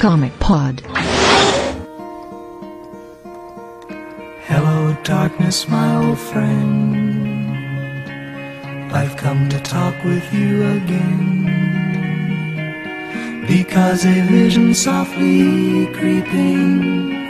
Comic Pod. Hello, darkness, my old friend. I've come to talk with you again. Because a vision softly creeping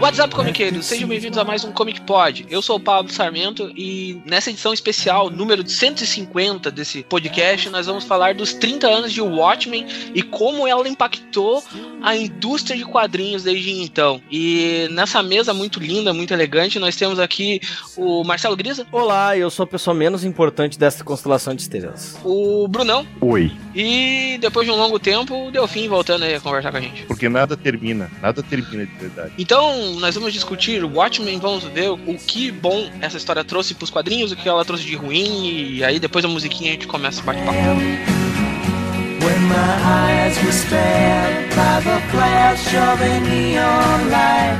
WhatsApp Comiqueiros, sejam bem-vindos a mais um Comic Pod. Eu sou o Pablo Sarmento e nessa edição especial, número 150 desse podcast, nós vamos falar dos 30 anos de Watchmen e como ela impactou a indústria de quadrinhos desde então. E nessa mesa muito linda, muito elegante, nós temos aqui o Marcelo Grisa. Olá, eu sou a pessoa menos importante dessa constelação de estrelas. O Brunão. Oi. E depois de um longo tempo, o Delfim voltando aí a conversar com a gente. Porque nada termina, nada termina de verdade. Então, nós vamos discutir o Watchmen, vamos ver o que bom essa história trouxe pros quadrinhos, o que ela trouxe de ruim, e aí depois da musiquinha a gente começa o bate-papo. When my eyes were stabbed by the flash of a neon light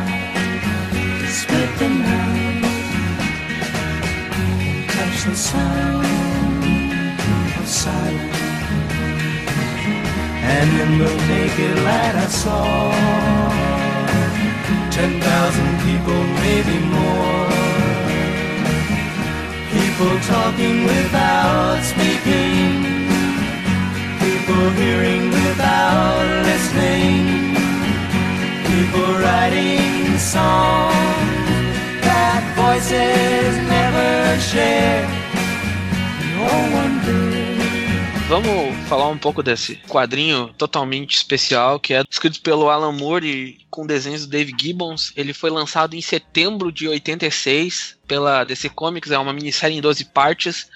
Split the night and touch the sound of silence. And in the naked light I saw Ten thousand people, maybe more. People talking without speaking Hearing without listening. People writing songs that voices never share. No one. Vamos falar um pouco desse quadrinho totalmente especial que é escrito pelo Alan Moore e com desenhos do Dave Gibbons. Ele foi lançado em setembro de 86 pela DC Comics, é uma minissérie em 12 partes.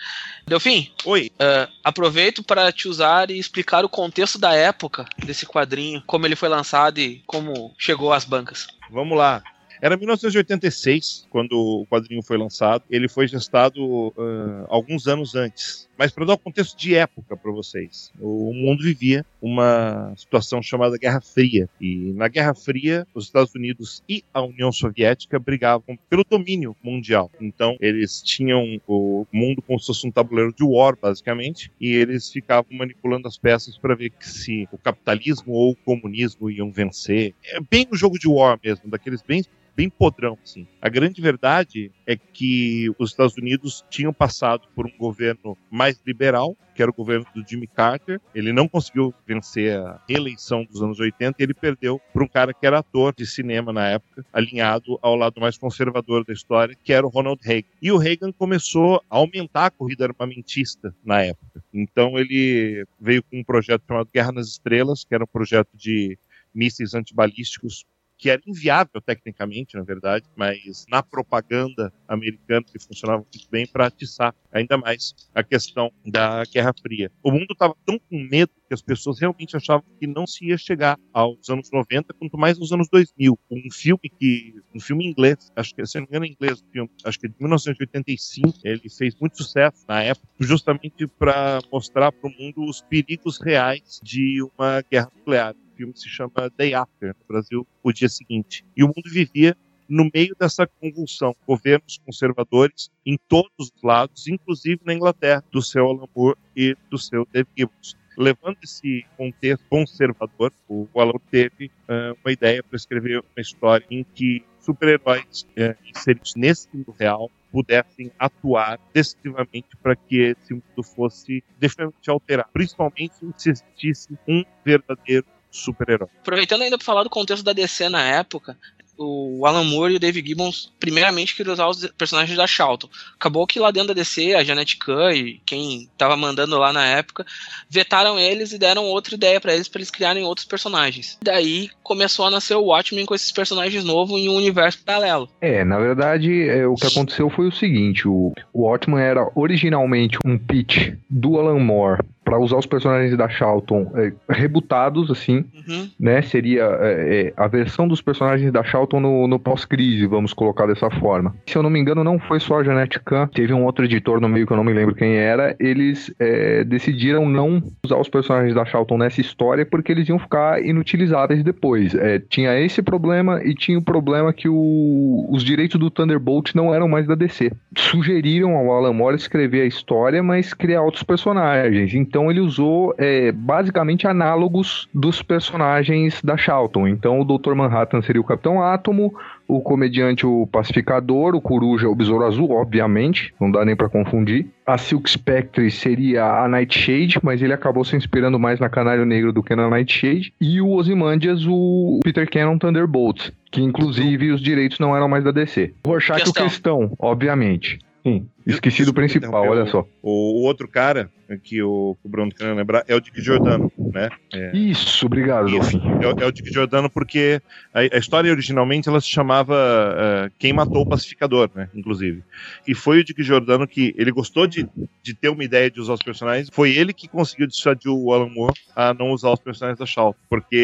Delfim, Oi. uh, aproveito para te usar e explicar o contexto da época desse quadrinho, como ele foi lançado e como chegou às bancas. Vamos lá. Era 1986, quando o quadrinho foi lançado. Ele foi gestado uh, alguns anos antes. Mas para dar um contexto de época para vocês, o mundo vivia uma situação chamada Guerra Fria. E na Guerra Fria, os Estados Unidos e a União Soviética brigavam pelo domínio mundial. Então, eles tinham o mundo como se fosse um tabuleiro de war, basicamente, e eles ficavam manipulando as peças para ver se o capitalismo ou o comunismo iam vencer. É bem o jogo de war mesmo, daqueles bem bem podrão, assim. A grande verdade é que os Estados Unidos tinham passado por um governo mais liberal, que era o governo do Jimmy Carter. Ele não conseguiu vencer a reeleição dos anos 80 e ele perdeu para um cara que era ator de cinema na época, alinhado ao lado mais conservador da história, que era o Ronald Reagan. E o Reagan começou a aumentar a corrida armamentista na época. Então ele veio com um projeto chamado Guerra nas Estrelas, que era um projeto de mísseis antibalísticos que era inviável tecnicamente, na verdade, mas na propaganda americana ele funcionava muito bem para atiçar ainda mais a questão da Guerra Fria. O mundo estava tão com medo que as pessoas realmente achavam que não se ia chegar aos anos 90, quanto mais nos anos 2000. Um filme que, um filme inglês, acho que se não me engano é inglês, um filme, acho que de 1985, ele fez muito sucesso na época, justamente para mostrar para o mundo os perigos reais de uma guerra nuclear filme se chama Day After, no Brasil, o dia seguinte. E o mundo vivia no meio dessa convulsão, governos conservadores em todos os lados, inclusive na Inglaterra, do seu Alan Moore e do seu Dave Gibbons. Levando esse contexto conservador, o Alan teve uh, uma ideia para escrever uma história em que super-heróis uh, inseridos nesse mundo real pudessem atuar decisivamente para que esse mundo fosse definitivamente alterado, principalmente se existisse um verdadeiro super-herói. Aproveitando ainda para falar do contexto da DC na época, o Alan Moore e o Dave Gibbons, primeiramente, queriam usar os personagens da Charlton. Acabou que lá dentro da DC, a Janet Kahn e quem estava mandando lá na época, vetaram eles e deram outra ideia para eles, para eles criarem outros personagens. Daí começou a nascer o Watchmen com esses personagens novos em um universo paralelo. É, na verdade, é, o que aconteceu foi o seguinte: o, o Watchmen era originalmente um pitch do Alan Moore para usar os personagens da Charlton é, rebutados, assim, Uhum. né? Seria é, é, a versão dos personagens da Charlton no, no pós-crise, vamos colocar dessa forma. Se eu não me engano, não foi só a Janet Kahn, teve um outro editor no meio que eu não me lembro quem era. Eles é, decidiram não usar os personagens da Charlton nessa história porque eles iam ficar inutilizáveis depois. É, tinha esse problema e tinha o problema que o, os direitos do Thunderbolt não eram mais da DC. Sugeriram ao Alan Moore escrever a história, mas criar outros personagens. Então Então ele usou é, basicamente análogos dos personagens da Charlton. Então o Dr. Manhattan seria o Capitão Átomo, o comediante o Pacificador, o Coruja o Besouro Azul, obviamente, não dá nem para confundir. A Silk Spectre seria a Nightshade, mas ele acabou se inspirando mais na Canário Negro do que na Nightshade. E o Ozymandias, o Peter Cannon Thunderbolt, que inclusive os direitos não eram mais da DC. Rorschach o Questão, obviamente. Sim, esqueci do principal, olha só. O, o outro cara que o, o Bruno quer lembrar é o Dick Giordano, né? É, Isso, obrigado, isso, é, é, o Dick Giordano porque a, a, história originalmente ela se chamava uh, Quem Matou o Pacificador, né? Inclusive. E foi o Dick Giordano que ele gostou de, de ter uma ideia de usar os personagens. Foi ele que conseguiu dissuadir o Alan Moore a não usar os personagens da Shaw, porque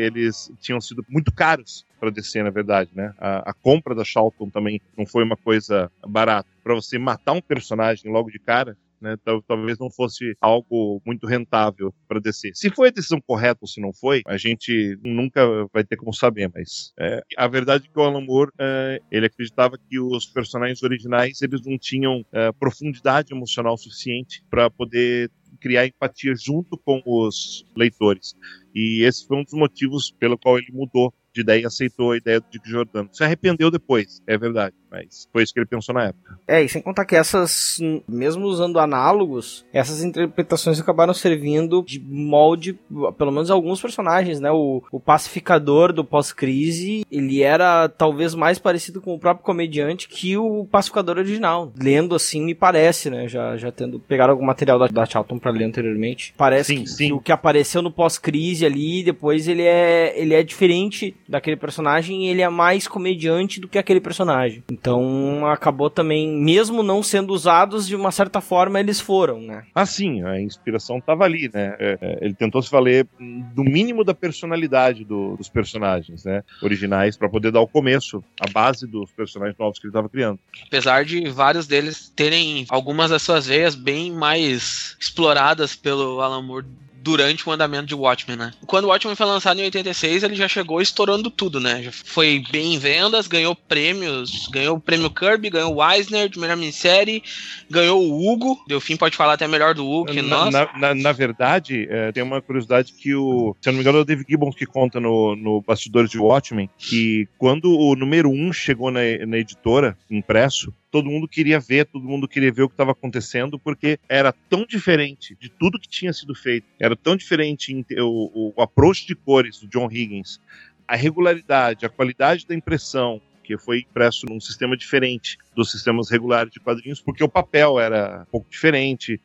eles tinham sido muito caros para descer, na verdade, né? A, a, compra da Charlton também não foi uma coisa barata. Para você matar um personagem logo de cara, né, talvez não fosse algo muito rentável para descer. Se foi a decisão correta ou se não foi, a gente nunca vai ter como saber, mas é, a verdade é que o Alan Moore, é, ele acreditava que os personagens originais, eles não tinham é, profundidade emocional suficiente para poder criar empatia junto com os leitores. E esse foi um dos motivos pelo qual ele mudou de ideia aceitou a ideia do Dick Giordano. Se arrependeu depois, é verdade, mas foi isso que ele pensou na época. É, e sem contar que essas, mesmo usando análogos, essas interpretações acabaram servindo de molde, pelo menos alguns personagens, né? O, o pacificador do pós-crise, ele era talvez mais parecido com o próprio comediante que o pacificador original. Lendo assim, me parece, né? Já, já tendo pegado algum material da, da Charlton pra ler anteriormente. Parece sim, que, sim. que o que apareceu no pós-crise ali, depois ele é, ele é diferente daquele personagem e ele é mais comediante do que aquele personagem. Então acabou também, mesmo não sendo usados, de uma certa forma eles foram, né? Ah, sim, a inspiração estava ali, né? É, é, ele tentou se valer do mínimo da personalidade do, dos personagens, né? Originais, para poder dar o começo, a base dos personagens novos que ele estava criando. Apesar de vários deles terem algumas das suas veias bem mais exploradas pelo Alan Moore durante o andamento de Watchmen, né? Quando o Watchmen foi lançado em 86, ele já chegou estourando tudo, né? Já foi bem em vendas, ganhou prêmios, ganhou o prêmio Kirby, ganhou o Eisner de melhor minissérie, ganhou o Hugo, Delfim pode falar até melhor do Hugo que na, nós. Na, na, na verdade, é, tem uma curiosidade que o, se eu não me engano, é o David Gibbons que conta no, no Bastidores de Watchmen, que quando o número 1 um chegou na, na editora, impresso, todo mundo queria ver, todo mundo queria ver o que estava acontecendo, porque era tão diferente de tudo que tinha sido feito, era tão diferente o, o approach de cores do John Higgins, a regularidade, a qualidade da impressão, que foi impresso num sistema diferente dos sistemas regulares de quadrinhos, porque o papel era um pouco diferente,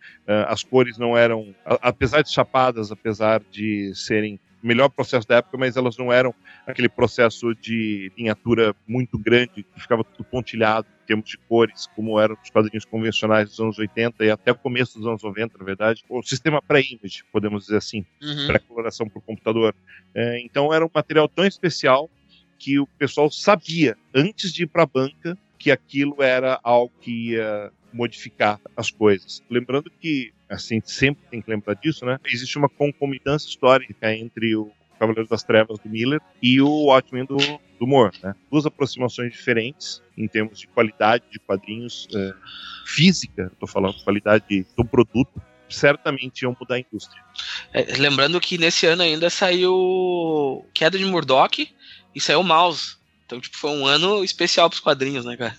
as cores não eram, apesar de chapadas, apesar de serem melhor processo da época, mas elas não eram aquele processo de linhatura muito grande, que ficava tudo pontilhado em termos de cores, como eram os quadrinhos convencionais dos anos 80 e até o começo dos anos 90, na verdade. O sistema pré-image, podemos dizer assim, uhum. pré-coloração por computador. É, então era um material tão especial que o pessoal sabia, antes de ir para a banca, que aquilo era algo que ia modificar as coisas. Lembrando que, assim, sempre tem que lembrar disso, né? Existe uma concomitância histórica entre o Cavaleiro das Trevas do Miller e o Watchmen do, do Moore, né? Duas aproximações diferentes em termos de qualidade de quadrinhos, é, física, estou falando, qualidade do produto, certamente iam mudar a indústria. É, lembrando que nesse ano ainda saiu Queda de Murdoch e saiu Mouse. Então, tipo, foi um ano especial para os quadrinhos, né, cara?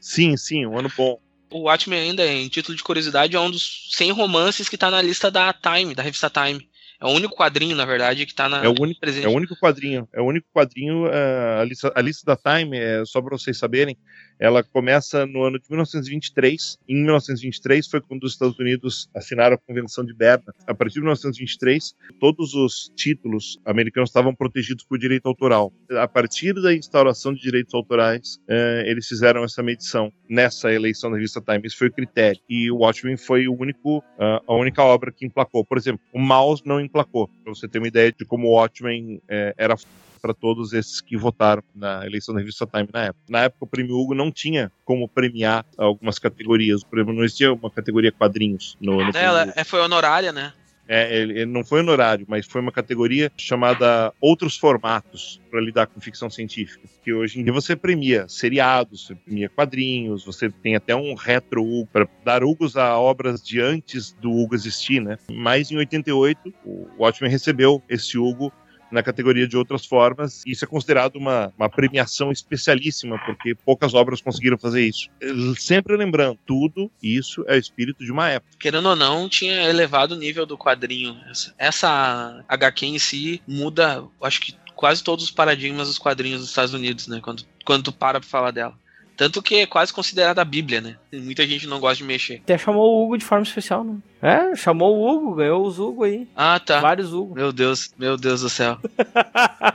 sim, sim, um ano bom. O Watchmen ainda, em título de curiosidade, é um dos 100 romances que está na lista da Time, da revista Time. É o único quadrinho, na verdade, que está na é o único, presente. É o único quadrinho. É o único quadrinho. Uh, a, lista, a lista da Time, é, só para vocês saberem, ela começa no ano de 1923. Em 1923 foi quando os Estados Unidos assinaram a Convenção de Berna. A partir de 1923, todos os títulos americanos estavam protegidos por direito autoral. A partir da instauração de direitos autorais, uh, eles fizeram essa medição nessa eleição da revista Time. Esse foi o critério. E o Watchmen foi o único, uh, a única obra que emplacou. Por exemplo, o Mouse não emplacou. Pra você ter uma ideia de como o Watchmen é, era para todos esses que votaram na eleição da revista Time na época. Na época, o Prêmio Hugo não tinha como premiar algumas categorias. O prêmio não existia uma categoria quadrinhos no, no Ela é, foi honorária, né? É, ele, não foi honorário, mas foi uma categoria chamada Outros Formatos para lidar com ficção científica. Que hoje em dia você premia seriados, você premia quadrinhos, você tem até um retro Hugo para dar Hugos a obras de antes do Hugo existir, né? Mas em 88, o Watchmen recebeu esse Hugo na categoria de outras formas. Isso é considerado uma, uma premiação especialíssima, porque poucas obras conseguiram fazer isso. Sempre lembrando, tudo isso é o espírito de uma época. Querendo ou não, tinha elevado o nível do quadrinho. Essa, essa HQ em si muda, acho que quase todos os paradigmas dos quadrinhos dos Estados Unidos, né? Quando, quando tu para pra falar dela. Tanto que é quase considerada a Bíblia, né? Muita gente não gosta de mexer. Até chamou o Hugo de forma especial, né? É, chamou o Hugo, ganhou os Hugo aí. Ah, tá. Vários Hugo. Meu Deus, meu Deus do céu.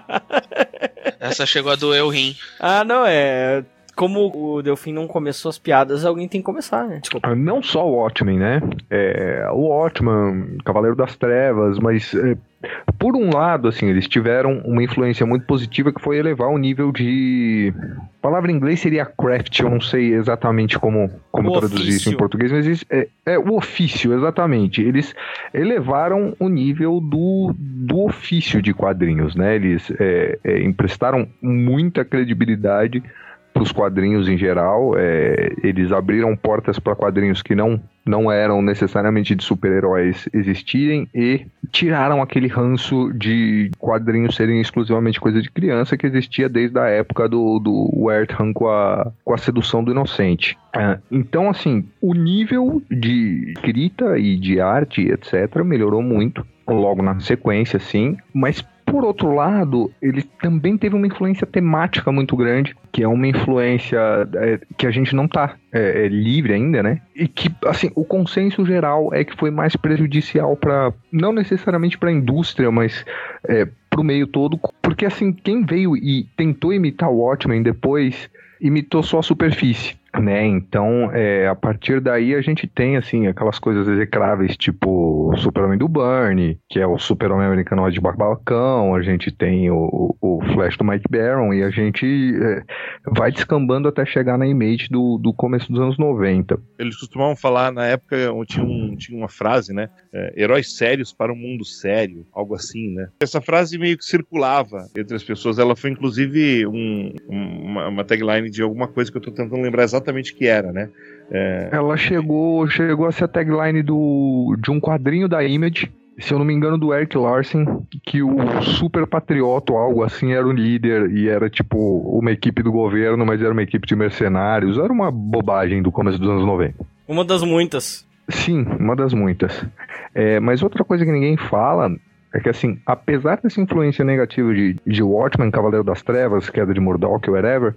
Essa chegou a doer o rim. Ah, não, é. Como o Delfim não começou as piadas, alguém tem que começar, né? Desculpa. Ah, Não só o Watchmen, né? É, o Watchmen, Cavaleiro das Trevas, mas é, por um lado, assim, eles tiveram uma influência muito positiva que foi elevar o nível de. A palavra em inglês seria craft, eu não sei exatamente como, como O traduzir isso em ofício. português, mas isso é, é o ofício, exatamente. Eles elevaram o nível do, do ofício de quadrinhos, né? Eles é, é, emprestaram muita credibilidade para os quadrinhos em geral. é, eles abriram portas para quadrinhos que não, não eram necessariamente de super-heróis existirem e tiraram aquele ranço de quadrinhos serem exclusivamente coisa de criança que existia desde a época do, do Wertham com a, com a sedução do inocente. Ah, então, assim, o nível de escrita e de arte, etc., melhorou muito logo na sequência, sim, mas por outro lado, ele também teve uma influência temática muito grande, que é uma influência é, que a gente não tá é, é, livre ainda, né? E que, assim, o consenso geral é que foi mais prejudicial para não necessariamente para a indústria, mas é, para o meio todo, porque assim, quem veio e tentou imitar o Watchmen depois imitou só a superfície. Né, então, é, a partir daí a gente tem assim aquelas coisas execráveis, tipo o Super-Homem do Burnie, que é o Super-Homem americano de barbacão, a gente tem o, o Flash do Mike Baron, e a gente é, vai descambando até chegar na Image do, do começo dos anos 90. Eles costumavam falar, na época, tinha, um, tinha uma frase, né? é, heróis sérios para um mundo sério, algo assim, né? Essa frase meio que circulava entre as pessoas. Ela foi, inclusive, um- um- uma, uma tagline de alguma coisa que eu tô tentando lembrar exatamente o que era, né? É, Ela chegou, chegou a ser a tagline do, de um quadrinho da Image, se eu não me engano, do Eric Larson, que o super patriota ou algo assim era o líder e era tipo uma equipe do governo, mas era uma equipe de mercenários. Era uma bobagem do começo dos anos 90. Uma das muitas. Sim, uma das muitas. É, mas outra coisa que ninguém fala é que, assim, apesar dessa influência negativa de, de Watchmen, Cavaleiro das Trevas, Queda de Murdoch, whatever,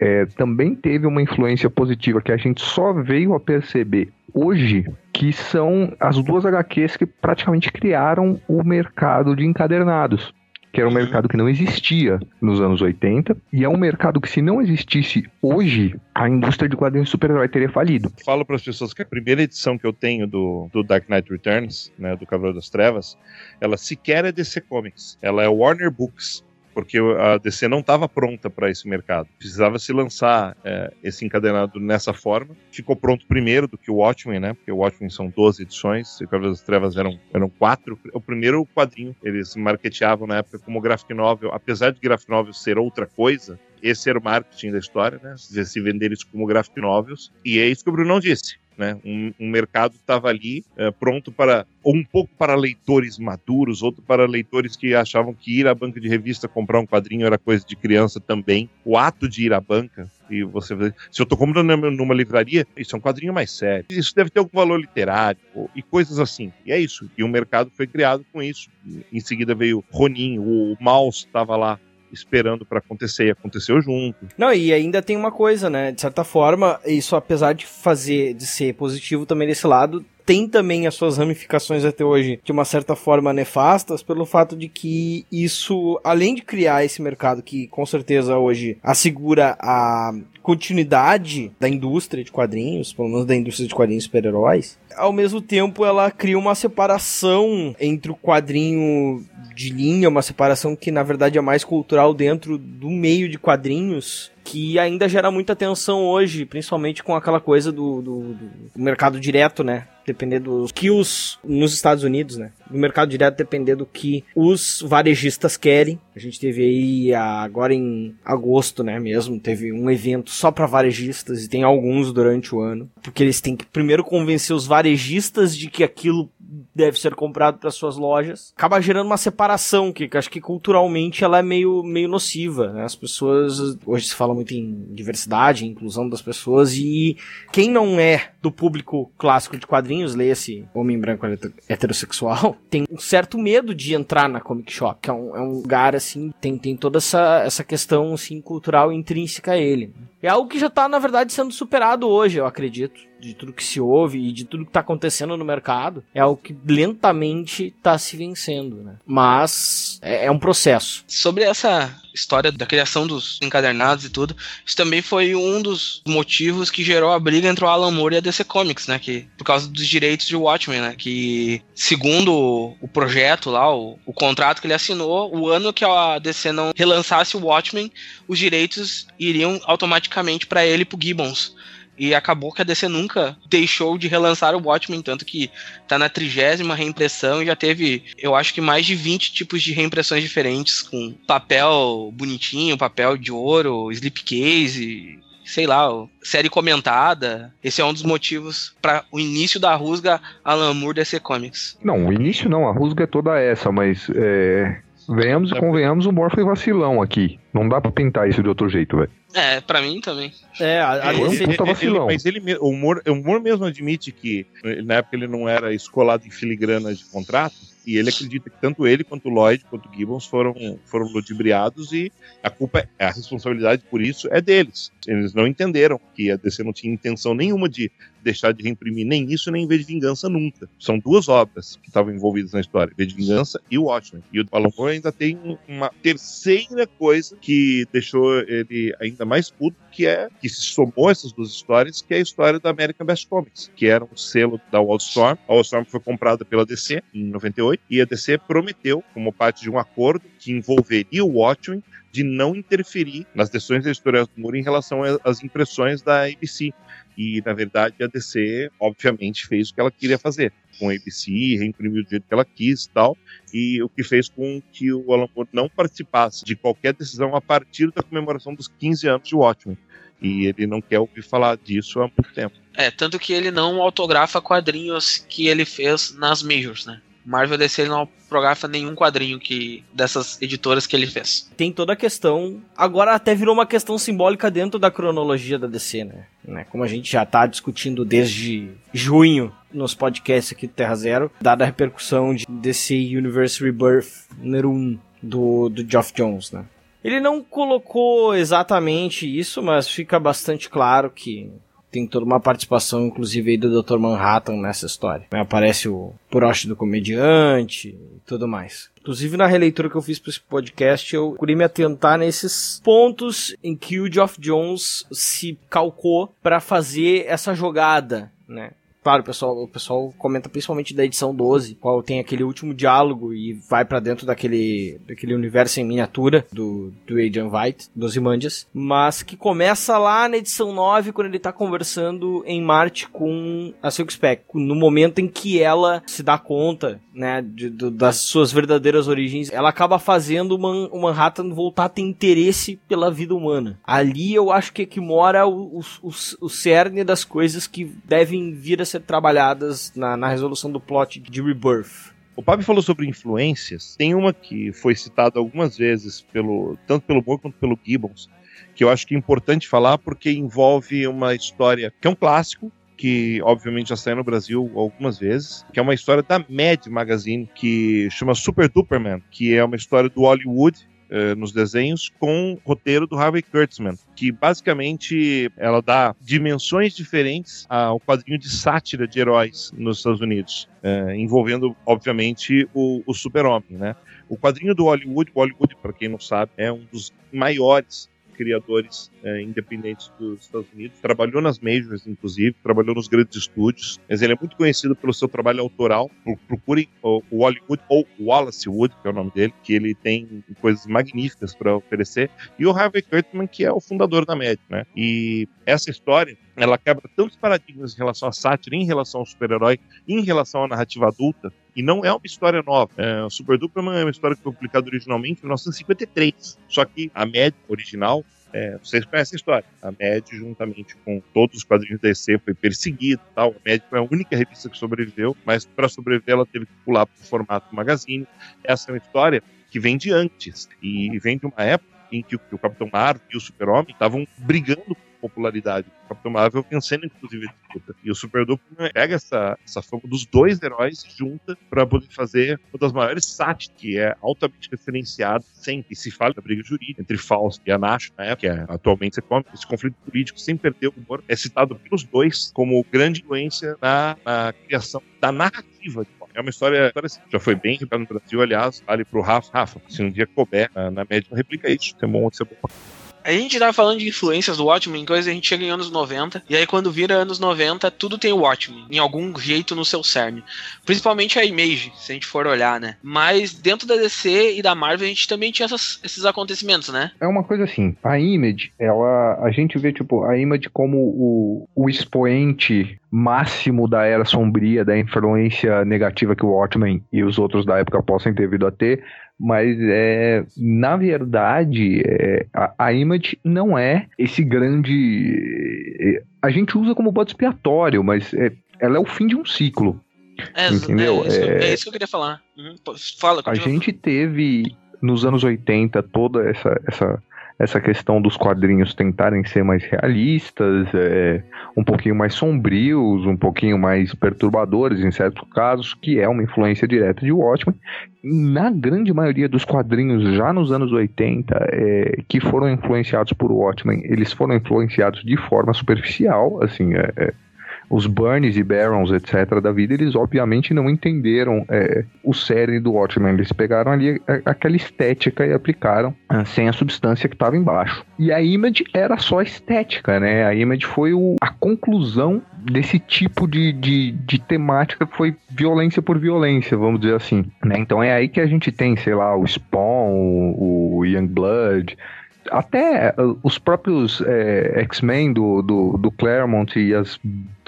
é, também teve uma influência positiva que a gente só veio a perceber hoje, que são as duas HQs que praticamente criaram o mercado de encadernados. Que era um mercado que não existia nos anos 80, e é um mercado que, se não existisse hoje, a indústria de quadrinhos de super-herói teria falido. falo para as pessoas que a primeira edição que eu tenho do, do Dark Knight Returns, né, do Cavaleiro das Trevas, ela sequer é DC Comics, ela é Warner Books, porque a DC não estava pronta para esse mercado. Precisava se lançar é, esse encadenado nessa forma. Ficou pronto primeiro do que o Watchmen, né? Porque o Watchmen são 12 edições, e o Cavaleiro das Trevas eram, eram quatro. O primeiro quadrinho eles marketeavam na época como graphic novel, apesar de graphic novel ser outra coisa, esse era o marketing da história, né? Se vender isso como graphic novels. E é isso que o Bruno disse. Né? Um, um mercado estava ali é, pronto para um pouco para leitores maduros, outro para leitores que achavam que ir à banca de revista comprar um quadrinho era coisa de criança também. O ato de ir à banca e você se eu tô comprando numa- livraria, isso é um quadrinho mais sério. Isso deve ter algum valor literário e coisas assim. E é isso. E o mercado foi criado com isso. Em seguida veio Ronin, o Mouse estava lá esperando para acontecer e aconteceu junto. Não, e ainda tem uma coisa, né? De certa forma, isso apesar de fazer, de ser positivo também desse lado, tem também as suas ramificações até hoje de uma certa forma nefastas pelo fato de que isso, além de criar esse mercado que com certeza hoje assegura a continuidade da indústria de quadrinhos, pelo menos da indústria de quadrinhos super-heróis, ao mesmo tempo ela cria uma separação entre o quadrinho de linha, uma separação que na verdade é mais cultural dentro do meio de quadrinhos, que ainda gera muita atenção hoje, principalmente com aquela coisa do, do, do mercado direto, né? Depender dos os nos Estados Unidos, né? No mercado direto depender do que os varejistas querem. A gente teve aí agora em agosto, né, mesmo, teve um evento só para varejistas e tem alguns durante o ano, porque eles têm que primeiro convencer os varejistas de que aquilo deve ser comprado para suas lojas. Acaba gerando uma separação que, que acho que culturalmente ela é meio, meio nociva. Né? As pessoas hoje se fala muito em diversidade, inclusão das pessoas e quem não é do público clássico de quadrinhos, leia-se homem branco heterossexual, tem um certo medo de entrar na comic shop, que é um, é um lugar assim, tem, tem toda essa, essa questão assim cultural intrínseca a ele. É algo que já tá, na verdade, sendo superado hoje, eu acredito. De tudo que se ouve e de tudo que tá acontecendo no mercado. É algo que lentamente tá se vencendo, né? Mas é, é um processo. Sobre essa história da criação dos encadernados e tudo, isso também foi um dos motivos que gerou a briga entre o Alan Moore e a DC Comics, né? Que, por causa dos direitos de Watchmen, né? Que, segundo o projeto lá, o, o contrato que ele assinou, o ano que a DC não relançasse o Watchmen, os direitos iriam automaticamente para ele e pro Gibbons. E acabou que a DC nunca deixou de relançar o Watchmen, tanto que tá na trigésima reimpressão e já teve, eu acho que mais de 20 tipos de reimpressões diferentes, com papel bonitinho, papel de ouro, slipcase, sei lá, série comentada. Esse é um dos motivos para o início da rusga Alan Moore DC Comics. Não, o início não, a rusga é toda essa, mas é, Venhamos e convenhamos, o Mor foi vacilão aqui. Não dá pra pintar isso de outro jeito, velho. É, pra mim também. É, a, a ele, DC... ele, ele, mas ele, o Mor, o Mor mesmo admite que na época ele não era escolado em filigrana de contrato e ele acredita que tanto ele quanto o Lloyd quanto o Gibbons foram, foram ludibriados e a culpa, a responsabilidade por isso é deles. Eles não entenderam que a DC não tinha intenção nenhuma de deixar de reimprimir nem isso, nem V de Vingança nunca. São duas obras que estavam envolvidas na história, V de Vingança e o Watchmen. E o Alan Moore ainda tem uma terceira coisa que deixou ele ainda mais puto, que é que se somou essas duas histórias, que é a história da American Best Comics, que era um selo da Wildstorm. A Wildstorm foi comprada pela DC em 98 e a DC prometeu, como parte de um acordo que envolveria o Watchmen, de não interferir nas decisões editoriais do Moore em relação às impressões da ABC. E, na verdade, a DC, obviamente, fez o que ela queria fazer com a ABC, reimprimiu do jeito que ela quis e tal, e o que fez com que o Alan Moore não participasse de qualquer decisão a partir da comemoração dos 15 anos de Watchmen. E ele não quer ouvir falar disso há muito tempo. É, tanto que ele não autografa quadrinhos que ele fez nas Majors, né? Marvel DC ele não autografa nenhum quadrinho que dessas editoras que ele fez. Tem toda a questão. Agora até virou uma questão simbólica dentro da cronologia da DC, né? né? Como a gente já tá discutindo desde junho nos podcasts aqui do Terra Zero, dada a repercussão de DC Universe Rebirth número 1 do, do Geoff Jones, né? Ele não colocou exatamente isso, mas fica bastante claro que tem toda uma participação, inclusive, aí do Dr. Manhattan nessa história. Aparece o broche do comediante e tudo mais. Inclusive, na releitura que eu fiz para esse podcast, eu procurei me atentar nesses pontos em que o Geoff Jones se calcou para fazer essa jogada, né? Claro, o pessoal, o pessoal comenta principalmente da edição 12, qual tem aquele último diálogo e vai para dentro daquele, daquele universo em miniatura do, do Adrian White, dos Imandias, mas que começa lá na edição 9, quando ele tá conversando em Marte com a Silk Spec, no momento em que ela se dá conta, né, de, de, das suas verdadeiras origens, ela acaba fazendo uma, o Manhattan voltar a ter interesse pela vida humana. Ali eu acho que é que mora o, o, o, o cerne das coisas que devem vir a ser trabalhadas na, na resolução do plot de Rebirth. O Pab falou sobre influências. Tem uma que foi citada algumas vezes, pelo, tanto pelo Moore quanto pelo Gibbons, que eu acho que é importante falar porque envolve uma história que é um clássico, que obviamente já saiu no Brasil algumas vezes, que é uma história da Mad Magazine, que chama Super Duperman, que é uma história do Hollywood uh, nos desenhos com roteiro do Harvey Kurtzman, que basicamente ela dá dimensões diferentes ao quadrinho de sátira de heróis nos Estados Unidos, uh, envolvendo, obviamente, o, o super-homem, né? O quadrinho do Hollywood, o Hollywood, para quem não sabe, é um dos maiores criadores é, independentes dos Estados Unidos. Trabalhou nas majors, inclusive, trabalhou nos grandes estúdios. Mas ele é muito conhecido pelo seu trabalho autoral. Procurem o Hollywood ou Wallace Wood, que é o nome dele, que ele tem coisas magníficas para oferecer. E o Harvey Kurtzman, que é o fundador da média, né? E essa história ela quebra tantos paradigmas em relação à sátira, em relação ao super-herói, em relação à narrativa adulta, e não é uma história nova. É, o Super Duperman é uma história que foi publicada originalmente em 1953. Só que a média original é, vocês conhecem a história. A Mad, juntamente com todos os quadrinhos da DC, foi perseguida tal. A Mad foi a única revista que sobreviveu, mas para sobreviver ela teve que pular para o formato magazine. Essa é uma história que vem de antes e vem de uma época em que o, Capitão Marvel e o Super-Homem estavam brigando popularidade. O Capitão Marvel vencendo, inclusive, a disputa. E o Super Duplo pega essa, essa fama dos dois heróis junta para poder fazer uma das maiores sátiras, que é altamente referenciada sempre. Se fala da briga jurídica entre Fausto e Anacho, na época, que é, atualmente come, esse conflito político, sem perder o humor, é citado pelos dois como grande influência na, na criação da narrativa é uma história, assim, já foi bem no Brasil, aliás, vale pro Rafa. Rafa, se um dia couber na, na média, replica isso. É bom, ser bom. A gente tava falando de influências do Watchmen, coisa a gente chega em anos 90, e aí quando vira anos 90, tudo tem o Watchmen, em algum jeito no seu cerne. Principalmente a Image, se a gente for olhar, né? Mas dentro da DC e da Marvel a gente também tinha essas, esses acontecimentos, né? É uma coisa assim, a Image, ela, a gente vê tipo a Image como o, o expoente máximo da era sombria, da influência negativa que o Watchmen e os outros da época possam ter vindo a ter, mas é, na verdade é, a, a Image não é esse grande. É, a gente usa como bode expiatório, mas é, ela é o fim de um ciclo. É, entendeu? É isso, é, isso, que eu queria falar. Uhum. Fala, a gente teve nos anos 80 toda essa, essa essa questão dos quadrinhos tentarem ser mais realistas, é, um pouquinho mais sombrios, um pouquinho mais perturbadores em certos casos, que é uma influência direta de Watchmen. Na grande maioria dos quadrinhos, já nos anos 80, é, que foram influenciados por Watchmen, eles foram influenciados de forma superficial, assim, é, é os Burns e Barons, etc., da vida, eles obviamente não entenderam é, o série do Watchmen. Eles pegaram ali aquela estética e aplicaram ah, sem a substância que estava embaixo. E a Image era só estética, né? A Image foi o, a conclusão desse tipo de, de, de, temática que foi violência por violência, vamos dizer assim. Né? Então é aí que a gente tem, sei lá, o Spawn, o, Youngblood, até uh, os próprios é, X-Men do, do, do, Claremont e as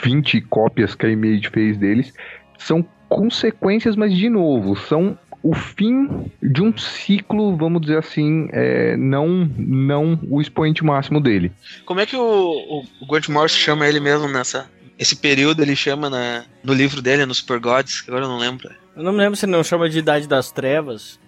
20 cópias que a Image fez deles são consequências, mas de novo, são o fim de um ciclo, vamos dizer assim, é, não, não o expoente máximo dele. Como é que o, o, o Grant Morrison chama ele mesmo nessa. Esse período ele chama na, no livro dele, no Super Gods, que agora eu não lembro. Eu não me lembro se ele não chama de Idade das Trevas.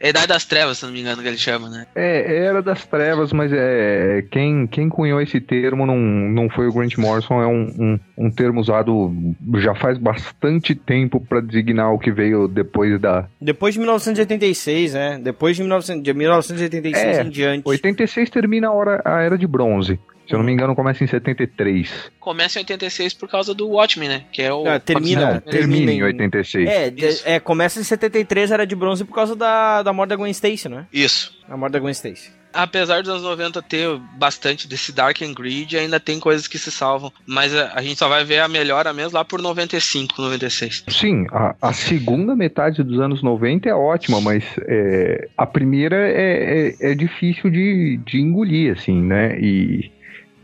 É Idade das Trevas, se não me engano, que ele chama, né? É, Era das Trevas, mas é quem, quem cunhou esse termo não, não foi o Grant Morrison, é um, um, um termo usado já faz bastante tempo para designar o que veio depois da... Depois de 1986, né? Depois de, 19, de 1986 é, em diante. 86 termina a, hora, a Era de Bronze. Se eu não me engano, começa em 73. Começa em 86 por causa do Watchmen, né? Que é o. Não, termina, não, termina em 86. É, é, começa em 73, era de bronze por causa da, da morte da Gwen Stacy, né? Isso. A morte da Gwen Stacy. Apesar dos anos 90 ter bastante desse Dark and Greed, ainda tem coisas que se salvam. Mas a, a gente só vai ver a melhora mesmo lá por 95, 96. Sim, a, a segunda metade dos anos 90 é ótima, mas é, a primeira é, é, é difícil de, de engolir, assim, né? E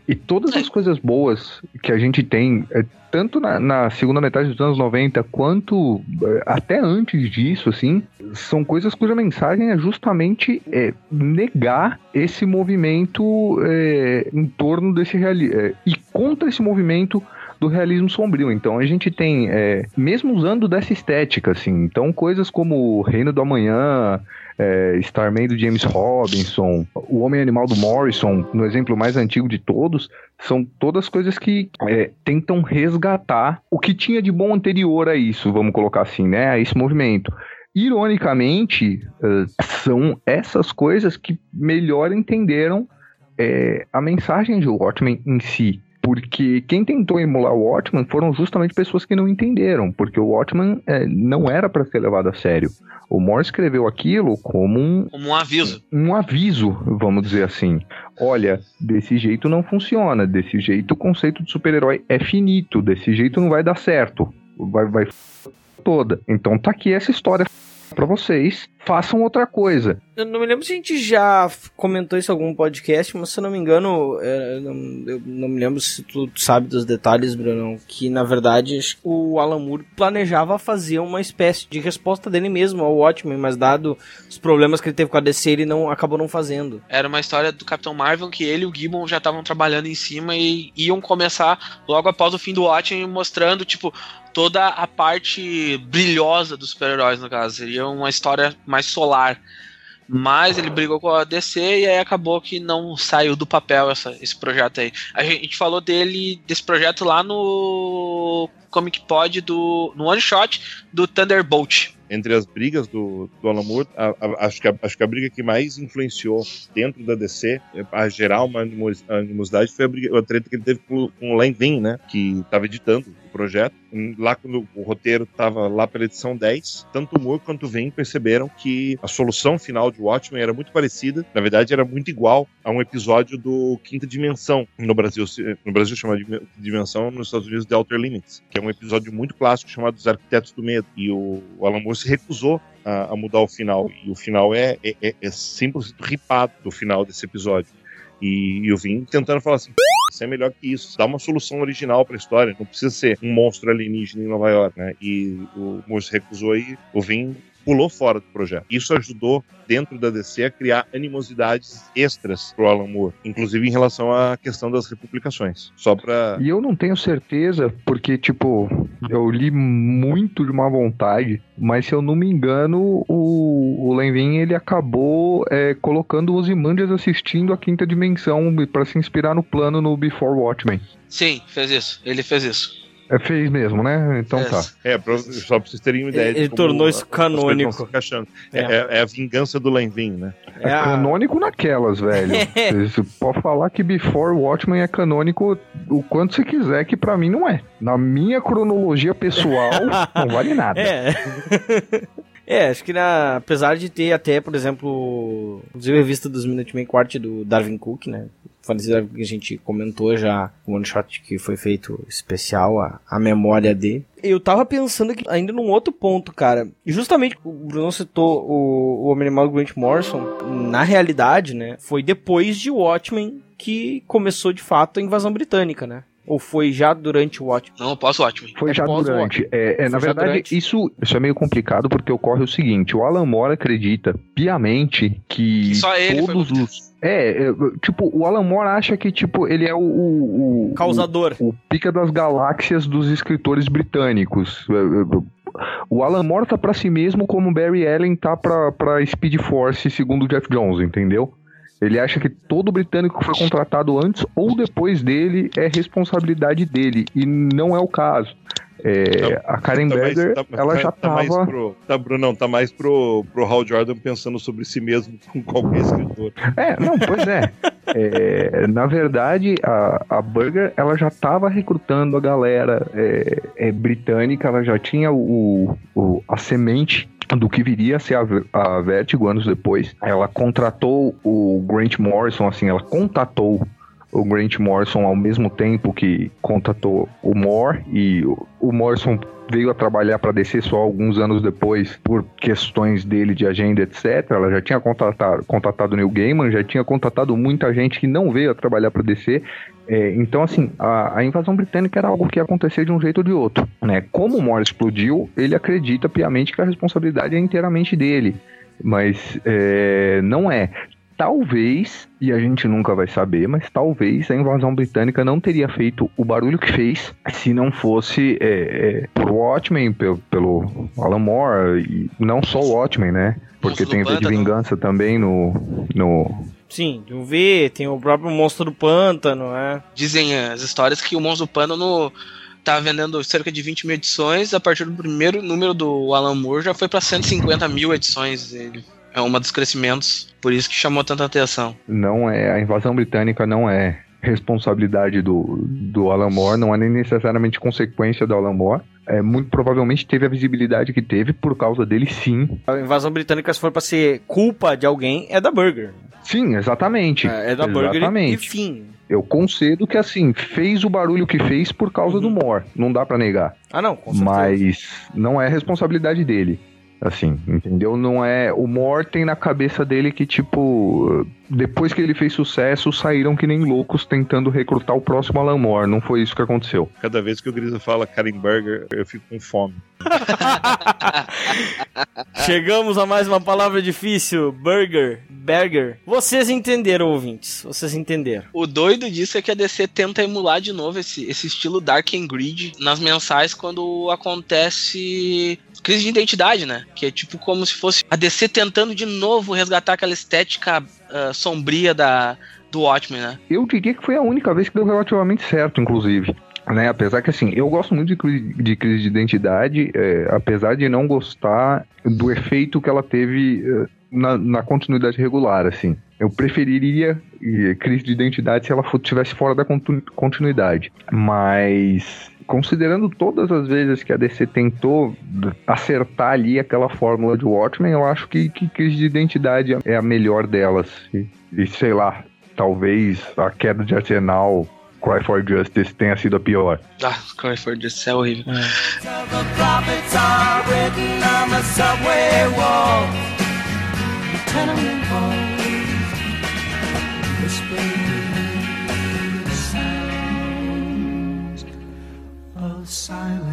e todas as coisas boas que a gente tem, é, tanto na, na, segunda metade dos anos 90 quanto é, até antes disso, assim, são coisas cuja mensagem é justamente é, negar esse movimento é, em torno desse realismo é, e contra esse movimento do realismo sombrio. Então a gente tem, é, mesmo usando dessa estética, assim, então coisas como Reino do Amanhã, é, Starman do James Robinson, o Homem Animal do Morrison, no exemplo mais antigo de todos, são todas coisas que é, tentam resgatar o que tinha de bom anterior a isso, vamos colocar assim, né? A esse movimento. Ironicamente, é, são essas coisas que melhor entenderam é, a mensagem de Watchmen em si. Porque quem tentou emular o Watchman foram justamente pessoas que não entenderam, porque o Watchman é, não era para ser levado a sério. O Moore escreveu aquilo como um, Como um aviso. um aviso, vamos dizer assim. Olha, desse jeito não funciona, desse jeito o conceito de super-herói é finito, desse jeito não vai dar certo. Vai, vai toda. Então tá aqui essa história pra vocês. Façam outra coisa. Eu não me lembro se a gente já comentou isso em algum podcast, mas se eu não me engano, é, eu não, eu não me lembro se tu sabe dos detalhes, Brunão, que na verdade o Alan Moore planejava fazer uma espécie de resposta dele mesmo ao Watchmen, mas dado os problemas que ele teve com a DC, ele não acabou não fazendo. Era uma história do Capitão Marvel que ele e o Gibbon já estavam trabalhando em cima e iam começar logo após o fim do Watchmen, mostrando, tipo, toda a parte brilhosa dos super-heróis, no caso. Seria uma história mais solar. Mas ele brigou com a DC e aí acabou que não saiu do papel essa, esse projeto aí. A gente falou dele, desse projeto lá no Comic Pod do. no One Shot do Thunderbolt. entre as brigas do, do Alan Moore, a- a- acho, que a, acho que a briga que mais influenciou dentro da DC a gerar uma animos- animosidade foi a, briga, a treta que ele teve com, com o Len Wein, né? Que estava editando o projeto. Lá quando o roteiro estava lá pela edição 10, tanto o Moore quanto o Wein perceberam que a solução final de Watchmen era muito parecida, na verdade era muito igual a um episódio do Quinta Dimensão. No Brasil, no Brasil chama de Dimensão, nos Estados Unidos de Outer Limits, que é um episódio muito clássico chamado Os Arquitetos do Medo. E o, Alan Moore se recusou a, a mudar o final. E o final é, é, é, é 100% ripado do final desse episódio. E, e eu vim tentando falar assim: isso é melhor que isso. Dá uma solução original pra história. Não precisa ser um monstro alienígena em Nova York, né? E o Moore se recusou e o Vin pulou fora do projeto. Isso ajudou dentro da DC a criar animosidades extras pro Alan Moore, inclusive em relação à questão das republicações. Só pra. E eu não tenho certeza, porque, tipo, eu li muito de má vontade, mas se eu não me engano, o, o Lenvin, ele acabou é, colocando os Imandias assistindo a Quinta Dimensão pra se inspirar no plano no Before Watchmen. Sim, fez isso. Ele fez isso. É, fez mesmo, né? Então tá. Fez. É, pra, só pra vocês terem uma ideia. Ele- de ele tornou isso canônico. É. É. é- é a vingança do Lenvin, né? É, a- canônico naquelas, velho. Você pode falar que Before Watchmen é canônico o quanto você quiser, que pra mim não é. Na minha cronologia pessoal, não vale nada. É. é, acho que na, apesar de ter até, por exemplo, inclusive a revista dos Minutemen Quart do Darwin Cook, né? Falecido Cook, a gente comentou já um one shot que foi feito especial a, a memória dele. Eu tava pensando aqui ainda num outro ponto, cara. E justamente o Bruno citou o, o Homem Animal do Grant Morrison. Na realidade, né? Foi depois de Watchmen que começou de fato a invasão britânica, né? Ou foi já durante o Watchmen? Não, posso Watchmen. Foi É já pós durante. É, é, na verdade, durante. isso, isso é meio complicado porque ocorre o seguinte: o Alan Moore acredita piamente que Que só ele foi todos os. É, é, tipo, o Alan Moore acha que, tipo, ele é o. o, o Causador. o pica das galáxias dos escritores britânicos. É, é, O Alan Moore tá pra si mesmo como o Barry Allen tá pra, pra Speed Force, segundo o Jeff Jones, entendeu? Ele acha que todo britânico que foi contratado antes ou depois dele é responsabilidade dele, e não é o caso. É, a Karen Tá mais- Berger, tá- ela tá- já tá mais tava... pro, tá, Bruno, não, tá mais pro, pro Hal Jordan pensando sobre si mesmo com qualquer escritor. É, não, pois é. É, na verdade, a, a Burger ela já estava recrutando a galera é, é, britânica, ela já tinha o, o- a semente do que viria a ser a, a Vertigo anos depois. Ela contratou o Grant Morrison, assim, ela contatou o Grant Morrison ao mesmo tempo que contatou o Moore e o, Morrison veio a trabalhar para DC só alguns anos depois por questões dele de agenda, etc. Ela já tinha contatado, contatado o Neil Gaiman, já tinha contatado muita gente que não veio a trabalhar para DC. É, então, assim, a, a invasão britânica era algo que ia acontecer de um jeito ou de outro. Né? Como o Moore explodiu, ele acredita piamente que a responsabilidade é inteiramente dele. Mas é, não é. Talvez, e a gente nunca vai saber, mas talvez a invasão britânica não teria feito o barulho que fez se não fosse é, é, por Watchmen, pelo, pelo Alan Moore, e não só o Watchmen, né? Porque Monstro tem V de. Vingança também no, no, Sim, tem o V, tem o próprio Monstro do Pântano, é. Dizem eh, as histórias que o Monstro do Pântano tá vendendo cerca de 20 mil edições. A partir do primeiro número do Alan Moore já foi para 150 mil edições. Ele é um dos crescimentos, por isso que chamou tanta atenção. Não é, a invasão britânica não é responsabilidade do, do Alan Moore, não é nem necessariamente consequência do Alan Moore. É, muito provavelmente teve a visibilidade que teve por causa dele, sim. A invasão britânica, se for pra ser culpa de alguém, é da Burger. Sim, exatamente. É, é da Burger e Exatamente. fim. Eu concedo que, assim, fez o barulho que fez por causa do Moore. Não dá pra negar. Ah, não, com certeza. Mas não é responsabilidade dele. Assim, entendeu? Não é. O Moore tem na cabeça dele que, tipo, depois que ele fez sucesso, saíram que nem loucos tentando recrutar o próximo Alan Moore. Não foi isso que aconteceu. Cada vez que o Grisa fala Karen Burger, eu fico com fome. Chegamos a mais uma palavra difícil: burger, burger. Vocês entenderam, ouvintes? Vocês entenderam. O doido disso é que a DC tenta emular de novo esse, esse estilo Dark and Grid nas mensais quando acontece crise de identidade, né? Que é tipo como se fosse a DC tentando de novo resgatar aquela estética ah, sombria da, do Watchmen, né? Eu diria que foi a única vez que deu relativamente certo, inclusive. Né, apesar que assim, eu gosto muito de, cri- de crise de identidade, é, apesar de não gostar do efeito que ela teve é, na, na continuidade regular, assim. Eu preferiria eh, crise de identidade se ela fo- tivesse fora da continu- continuidade. Mas considerando todas as vezes que a DC tentou acertar ali aquela fórmula de Watchmen, eu acho que, que crise de identidade é a melhor delas. E, e sei lá, talvez a queda de Arsenal, Cry for Justice tenha sido a pior. Ah, Cry for Justice é horrível. The silence.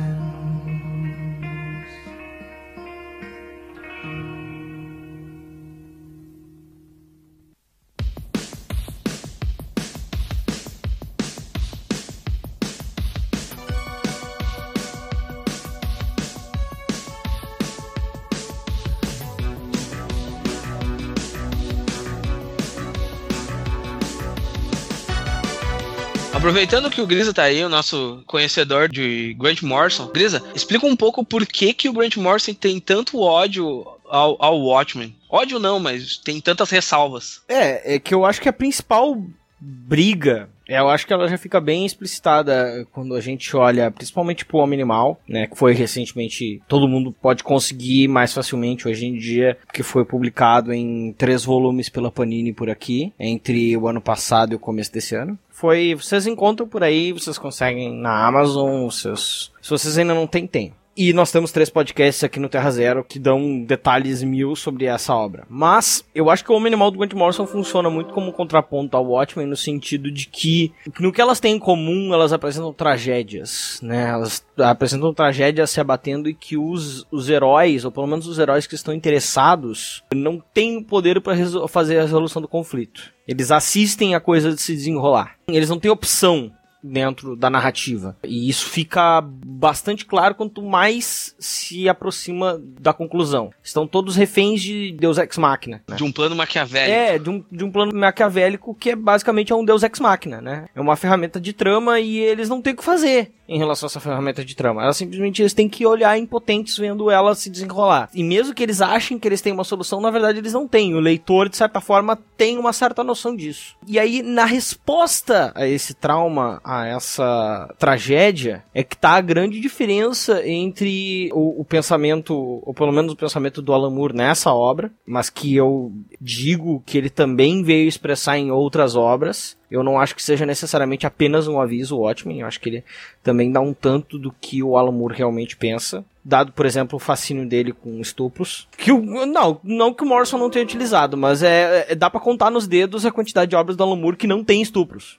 Aproveitando que o Grisa tá aí, o nosso conhecedor de Grant Morrison. Grisa, explica um pouco por que, que o Grant Morrison tem tanto ódio ao, ao Watchmen. Ódio não, mas tem tantas ressalvas. É, é que eu acho que a principal briga, é, eu acho que ela já fica bem explicitada quando a gente olha principalmente pro Homem Animal, né, que foi recentemente, todo mundo pode conseguir mais facilmente hoje em dia, que foi publicado em três volumes pela Panini por aqui, entre o ano passado e o começo desse ano. Foi, vocês encontram por aí, vocês conseguem na Amazon, vocês, se vocês ainda não têm, tem. E nós temos três podcasts aqui no Terra Zero que dão detalhes mil sobre essa obra. Mas eu acho que o Homem Animal do Grant Morrison funciona muito como um contraponto ao Watchmen no sentido de que no que elas têm em comum, elas apresentam tragédias, né? Elas apresentam tragédias se abatendo e que os, os heróis, ou pelo menos os heróis que estão interessados, não têm o poder para fazer a resolução do conflito. Eles assistem a coisa de se desenrolar. Eles não têm opção dentro da narrativa. E isso fica bastante claro quanto mais se aproxima da conclusão. Estão todos reféns de Deus Ex Machina. né? De um plano maquiavélico. É, de um, de um plano maquiavélico que é basicamente é um Deus Ex Machina, né? É uma ferramenta de trama e eles não têm o que fazer em relação a essa ferramenta de trama. Elas simplesmente eles têm que olhar impotentes vendo ela se desenrolar. E mesmo que eles achem que eles têm uma solução, na verdade eles não têm. O leitor, de certa forma, tem uma certa noção disso. E aí, na resposta a esse trauma, a essa tragédia, é que tá a grande diferença entre o, o pensamento, ou pelo menos o pensamento do Alan Moore nessa obra, mas que eu digo que ele também veio expressar em outras obras. Eu não acho que seja necessariamente apenas um aviso Watchmen, eu acho que ele também dá um tanto do que o Alan Moore realmente pensa. Dado, por exemplo, o fascínio dele com estupros. Que o, não, não que o Morrison não tenha utilizado, mas é, é- dá pra contar nos dedos a quantidade de obras do Alan Moore que não tem estupros.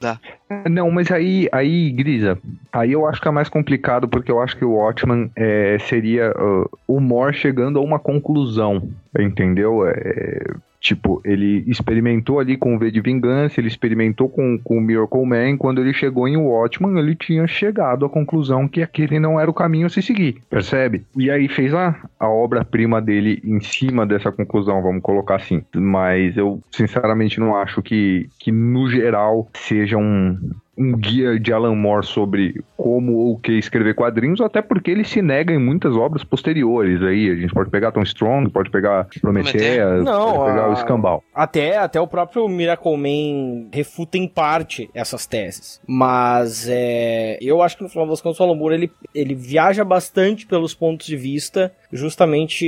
Não, mas aí, aí, Grisa, aí eu acho que é mais complicado porque eu acho que o Watchman é, seria uh, o Moore chegando a uma conclusão, entendeu? É, tipo, ele experimentou ali com o V de Vingança, ele experimentou com, com o Miracle Man, quando ele chegou em Watchman, ele tinha chegado à conclusão que aquele não era o caminho a se seguir, percebe? E aí fez a, a obra-prima dele em cima dessa conclusão, vamos colocar assim. Mas eu, sinceramente, não acho que, que no geral, seja um, um guia de Alan Moore sobre como ou o que escrever quadrinhos, até porque ele se nega em muitas obras posteriores aí. A gente pode pegar Tom Strong, pode pegar Prometheus, Não, pode pegar a- o Escambau. Até, até o próprio Miracle Man refuta em parte essas teses. Mas é, eu acho que no final das contas o Alan Moore ele, ele viaja bastante pelos pontos de vista, justamente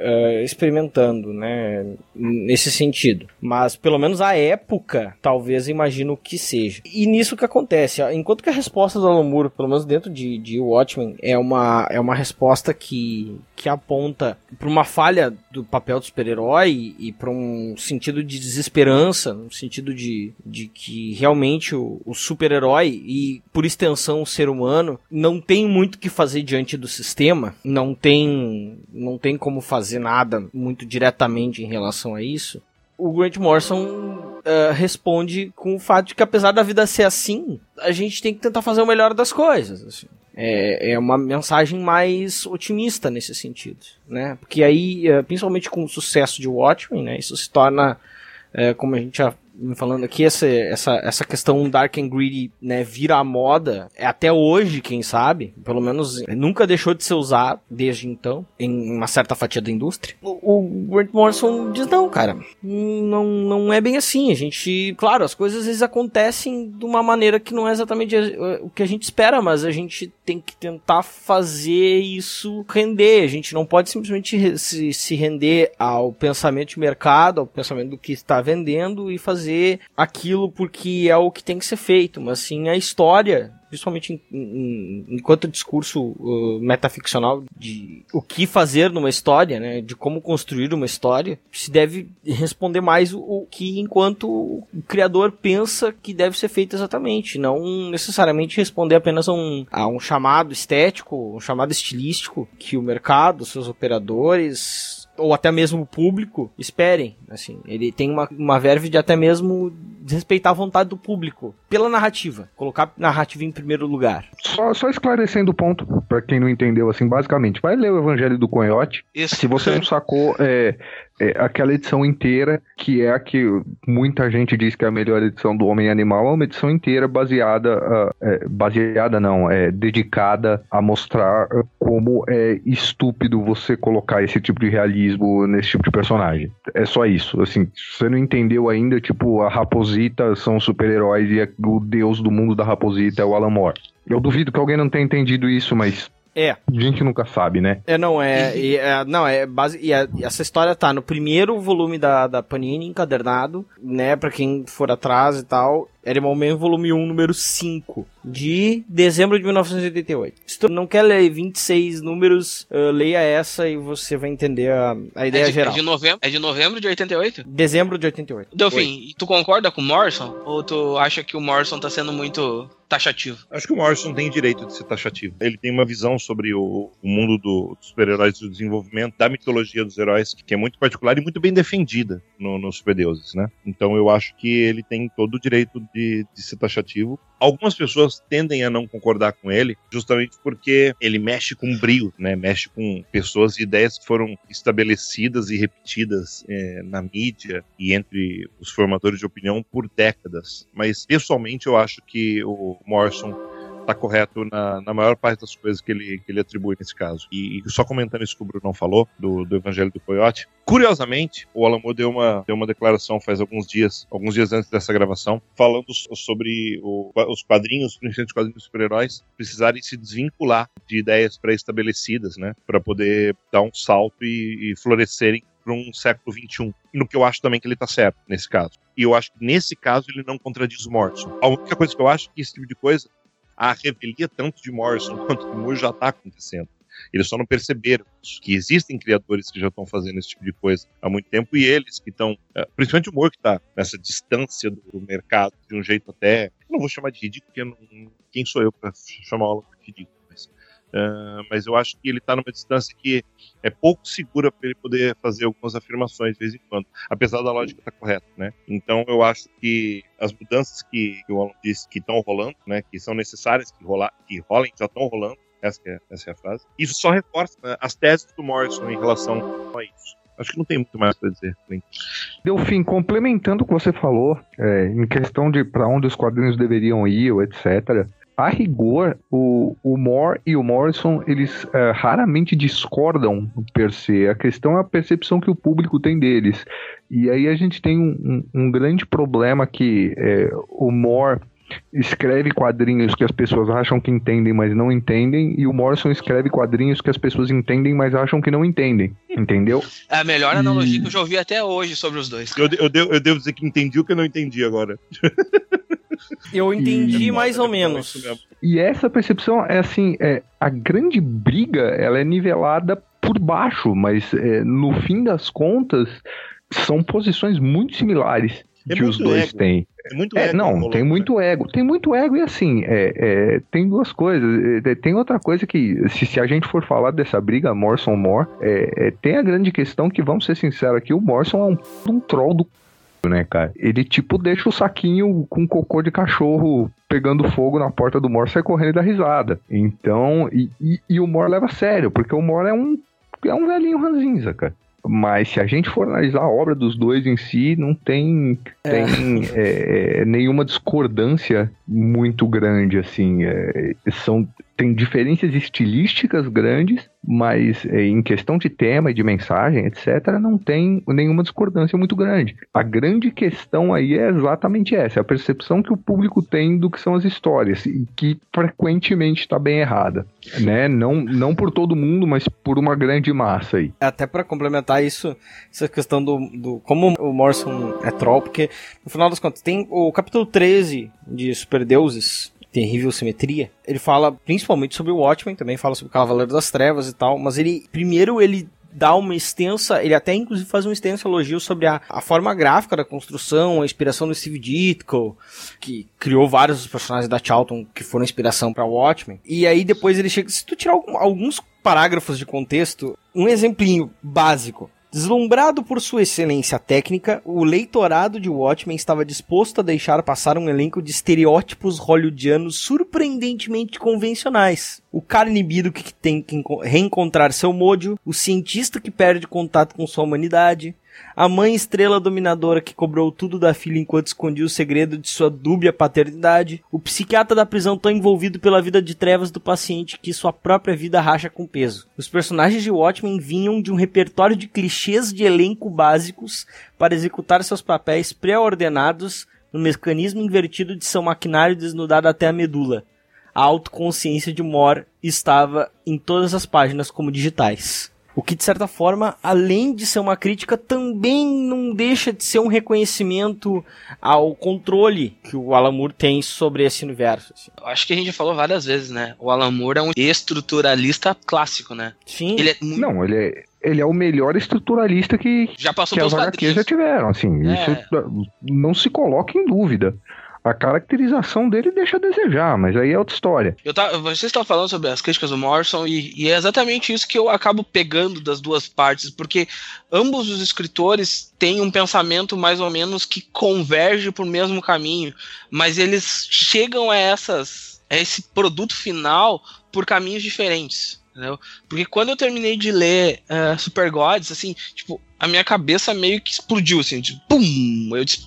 é, experimentando, né? Nesse sentido. Mas pelo menos a época, talvez imagino que seja. E nisso que acontece, enquanto que a resposta do Alan Moore, pelo menos dentro de, de Watchmen, é uma, é uma resposta que, que aponta para uma falha do papel do super-herói e para um sentido de desesperança, no sentido de, de que realmente o, o super-herói e, por extensão, o ser humano não tem muito o que fazer diante do sistema, não tem, não tem como fazer nada muito diretamente em relação a isso. O Grant Morrison eh, responde com o fato de que apesar da vida ser assim, a gente tem que tentar fazer o melhor das coisas. assim. É, é uma mensagem mais otimista nesse sentido, né? Porque aí, eh, principalmente com o sucesso de Watchmen, né? Isso se torna, eh, como a gente já falando aqui, essa, essa, essa questão dark and greedy, né? Vira a moda, é até hoje, quem sabe, pelo menos nunca deixou de ser usado desde então, em uma certa fatia da indústria. O, o Grant Morrison diz, não, cara, não, não é bem assim. A gente, claro, as coisas às vezes acontecem de uma maneira que não é exatamente eh, o que a gente espera, mas a gente tem que tentar fazer isso render. A gente não pode simplesmente se, se render ao pensamento de mercado, ao pensamento do que está vendendo e fazer aquilo porque é o que tem que ser feito, mas sim a história principalmente em- em- enquanto discurso uh, metaficcional de o que fazer numa história, né, de como construir uma história, se deve responder mais o, o que enquanto o criador pensa que deve ser feito exatamente, não necessariamente responder apenas a um, a um chamado estético, um chamado estilístico que o mercado, seus operadores ou até mesmo o público esperem, assim, ele tem uma, uma verve de até mesmo respeitar a vontade do público pela narrativa, colocar a narrativa em primeiro lugar. Só, só esclarecendo o ponto, pra quem não entendeu, assim, basicamente, vai ler o Evangelho do Coiote. Isso. Se você não sacou, é, é aquela edição inteira, que é a que muita gente diz que é a melhor edição do Homem Animal, é uma edição inteira baseada, ah, é, baseada não, é dedicada a mostrar ah, como é estúpido você colocar esse tipo de realismo nesse tipo de personagem. É só isso, assim, você não entendeu ainda, tipo, a Raposita são super-heróis e o deus do mundo da Raposita é o Alan Moore. Eu duvido que alguém não tenha entendido isso, mas É, a gente nunca sabe, né? É, não, é. e, é, não, é base. E, a- e essa história tá no primeiro volume da, da Panini, encadernado, né? Pra quem for atrás e tal. Animal Man, volume 1, número 5, de dezembro de 1988. Se tu não quer ler 26 números, eh, leia essa e você vai entender a, a ideia é, de, geral. é de novembro, é de novembro de 88? Dezembro de 88. Delfim, e tu concorda com o Morrison? Ou tu acha que o Morrison tá sendo muito taxativo? Acho que o Morrison tem direito de ser taxativo. Ele tem uma visão sobre o, o mundo do- dos super-heróis e do desenvolvimento, da mitologia dos heróis, que é muito particular e muito bem defendida no, nos super-deuses, né? Então eu acho que ele tem todo o direito de, de ser taxativo. Algumas pessoas tendem a não concordar com ele, justamente porque ele mexe com brio, né? Mexe com pessoas e ideias que foram estabelecidas e repetidas eh, na mídia e entre os formadores de opinião por décadas. Mas pessoalmente eu acho que o Morrison tá correto na, na maior parte das coisas que ele, que ele atribui nesse caso. E, e só comentando isso que o Bruno não falou, do, do Evangelho do Coyote, curiosamente, o Alamo deu uma, deu uma declaração faz alguns dias, alguns dias antes dessa gravação, falando so- sobre o- os quadrinhos, principalmente os quadrinhos super-heróis, precisarem se desvincular de ideias pré-estabelecidas, né, para poder dar um salto e, e florescerem para um século XXI. No que eu acho também que ele está certo nesse caso. E eu acho que nesse caso ele não contradiz o Morrison. A única coisa que eu acho é que esse tipo de coisa, a revelia tanto de Morrison quanto do Moore já está acontecendo. Eles só não perceberam isso, que existem criadores que já estão fazendo esse tipo de coisa há muito tempo e eles que estão, eh, principalmente o Moore que está nessa distância do mercado de um jeito até, não vou chamar de ridículo, porque não- quem sou eu para chamar o de ridículo, mas, ah, mas eu acho que ele está numa distância que é pouco segura para ele poder fazer algumas afirmações de vez em quando, apesar da lógica estar correta, né? Então eu acho que as mudanças que, que o Alan disse que estão rolando, né, que são necessárias que, rolar, que rolem, já estão rolando, essa, é, essa é a frase. Isso só reforça né, as teses do Morrison em relação a isso. Acho que não tem muito mais para dizer. disso. Delfim, complementando o que você falou, é, em questão de para onde os quadrinhos deveriam ir, etc. A rigor, o, o Moore e o Morrison, eles é, raramente discordam per se. A questão é a percepção que o público tem deles. E aí a gente tem um, um, um grande problema que é, o Moore escreve quadrinhos que as pessoas acham que entendem, mas não entendem, e o Morrison escreve quadrinhos que as pessoas entendem, mas acham que não entendem. Entendeu? É a melhor analogia que eu já ouvi até hoje sobre os dois. Eu, eu, devo, eu devo dizer que entendi o que eu não entendi agora. Eu entendi mais ou menos. E essa percepção é assim, é, a grande briga ela é nivelada por baixo, mas é, no fim das contas são posições muito similares É que os dois ego. têm. É muito É, ego, não, tem né? muito ego. Tem muito ego e assim, é, é, tem duas coisas. É, tem outra coisa que, se, se a gente for falar dessa briga Morrison-Moore, é, é, tem a grande questão que, vamos ser sinceros aqui, o Morrison é um, um troll do c****, né, cara? Ele, tipo, deixa o saquinho com cocô de cachorro pegando fogo na porta do Moore e sai correndo e dá risada. Então, e, e, e o Moore leva a sério, porque o Moore é um, é um velhinho ranzinza, cara. Mas se a gente for analisar a obra dos dois em si, não tem, tem é, é, nenhuma discordância muito grande, assim. é, são, tem diferenças estilísticas grandes, mas é, em questão de tema e de mensagem, etc., não tem nenhuma discordância muito grande. A grande questão aí é exatamente essa, é a percepção que o público tem do que são as histórias, e que frequentemente está bem errada. Né? Não, não por todo mundo, mas por uma grande massa aí. Até pra complementar isso, essa questão do, do como o Morrison é troll, porque no final das contas tem o capítulo 13 de Superdeuses, Terrível Simetria. Ele fala principalmente sobre o Watchmen, também fala sobre o Cavaleiro das Trevas e tal, mas ele primeiro ele dá uma extensa, ele até inclusive faz um extenso elogio sobre a, a forma gráfica da construção, a inspiração do Steve Ditko, que criou vários dos personagens da Charlton que foram inspiração para Watchmen. E aí depois ele chega, se tu tirar algum- alguns parágrafos de contexto, um exemplinho básico. Deslumbrado por sua excelência técnica, o leitorado de Watchmen estava disposto a deixar passar um elenco de estereótipos hollywoodianos surpreendentemente convencionais. O cara inibido que tem que enco- reencontrar seu mojo, o cientista que perde contato com sua humanidade, a mãe estrela dominadora que cobrou tudo da filha enquanto escondia o segredo de sua dúbia paternidade, o psiquiatra da prisão tão envolvido pela vida de trevas do paciente que sua própria vida racha com peso. Os personagens de Watchmen vinham de um repertório de clichês de elenco básicos para executar seus papéis pré-ordenados no mecanismo invertido de seu maquinário desnudado até a medula. A autoconsciência de Moore estava em todas as páginas como digitais. O que, de certa forma, além de ser uma crítica, também não deixa de ser um reconhecimento ao controle que o Alan Moore tem sobre esse universo. assim. Eu Acho que a gente já falou várias vezes, né? O Alan Moore é um estruturalista clássico, né? Sim, Ele é muito. Não, ele é, ele é o melhor estruturalista que, Já passou que as HQs já tiveram, assim, É. isso não se coloca em dúvida. A caracterização dele deixa a desejar, mas aí é outra história. Eu tava, vocês estão falando sobre as críticas do Morrison e, e é exatamente isso que eu acabo pegando das duas partes, porque ambos os escritores têm um pensamento mais ou menos que converge por mesmo caminho, mas eles chegam a essas a esse produto final por caminhos diferentes. Porque quando eu terminei de ler eh, Super Gods, assim, tipo, a minha cabeça meio que explodiu, assim, tipo, pum! Eu disse,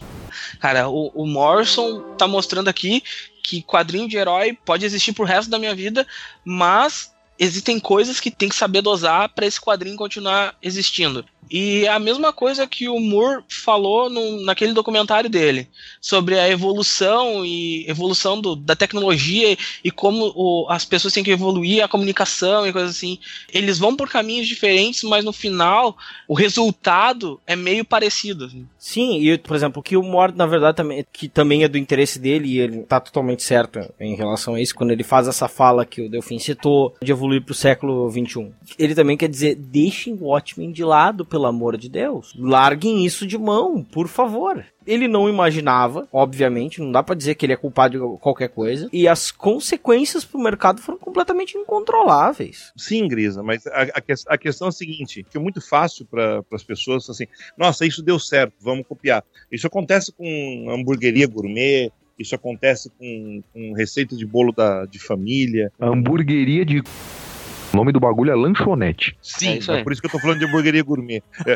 cara, o, o Morrison tá mostrando aqui que quadrinho de herói pode existir pro resto da minha vida, mas existem coisas que tem que saber dosar para esse quadrinho continuar existindo. E a mesma coisa que o Moore falou no, naquele documentário dele, sobre a evolução e evolução do, da tecnologia e como o- as pessoas têm que evoluir a comunicação e coisas assim. Eles vão por caminhos diferentes, mas no final o resultado é meio parecido. assim. Sim, e por exemplo, o que o Mord, na verdade, também, que também é do interesse dele, e ele tá totalmente certo em relação a isso, quando ele faz essa fala que o Delfim citou, de evoluir pro século XXI. Ele também quer dizer, deixem o Watchmen de lado, pelo amor de Deus. Larguem isso de mão, por favor. Ele não imaginava, obviamente, não dá pra dizer que ele é culpado de qualquer coisa, e as consequências pro mercado foram completamente incontroláveis. Sim, Grisa, mas a, a que- a questão é a seguinte: que é muito fácil para as pessoas assim, nossa, isso deu certo, vamos copiar. Isso acontece com hamburgueria gourmet, isso acontece com, com receita de bolo da, de família. Hamburgueria de O nome do bagulho é lanchonete. Sim, É é, por isso que eu tô falando de hamburgueria gourmet. É,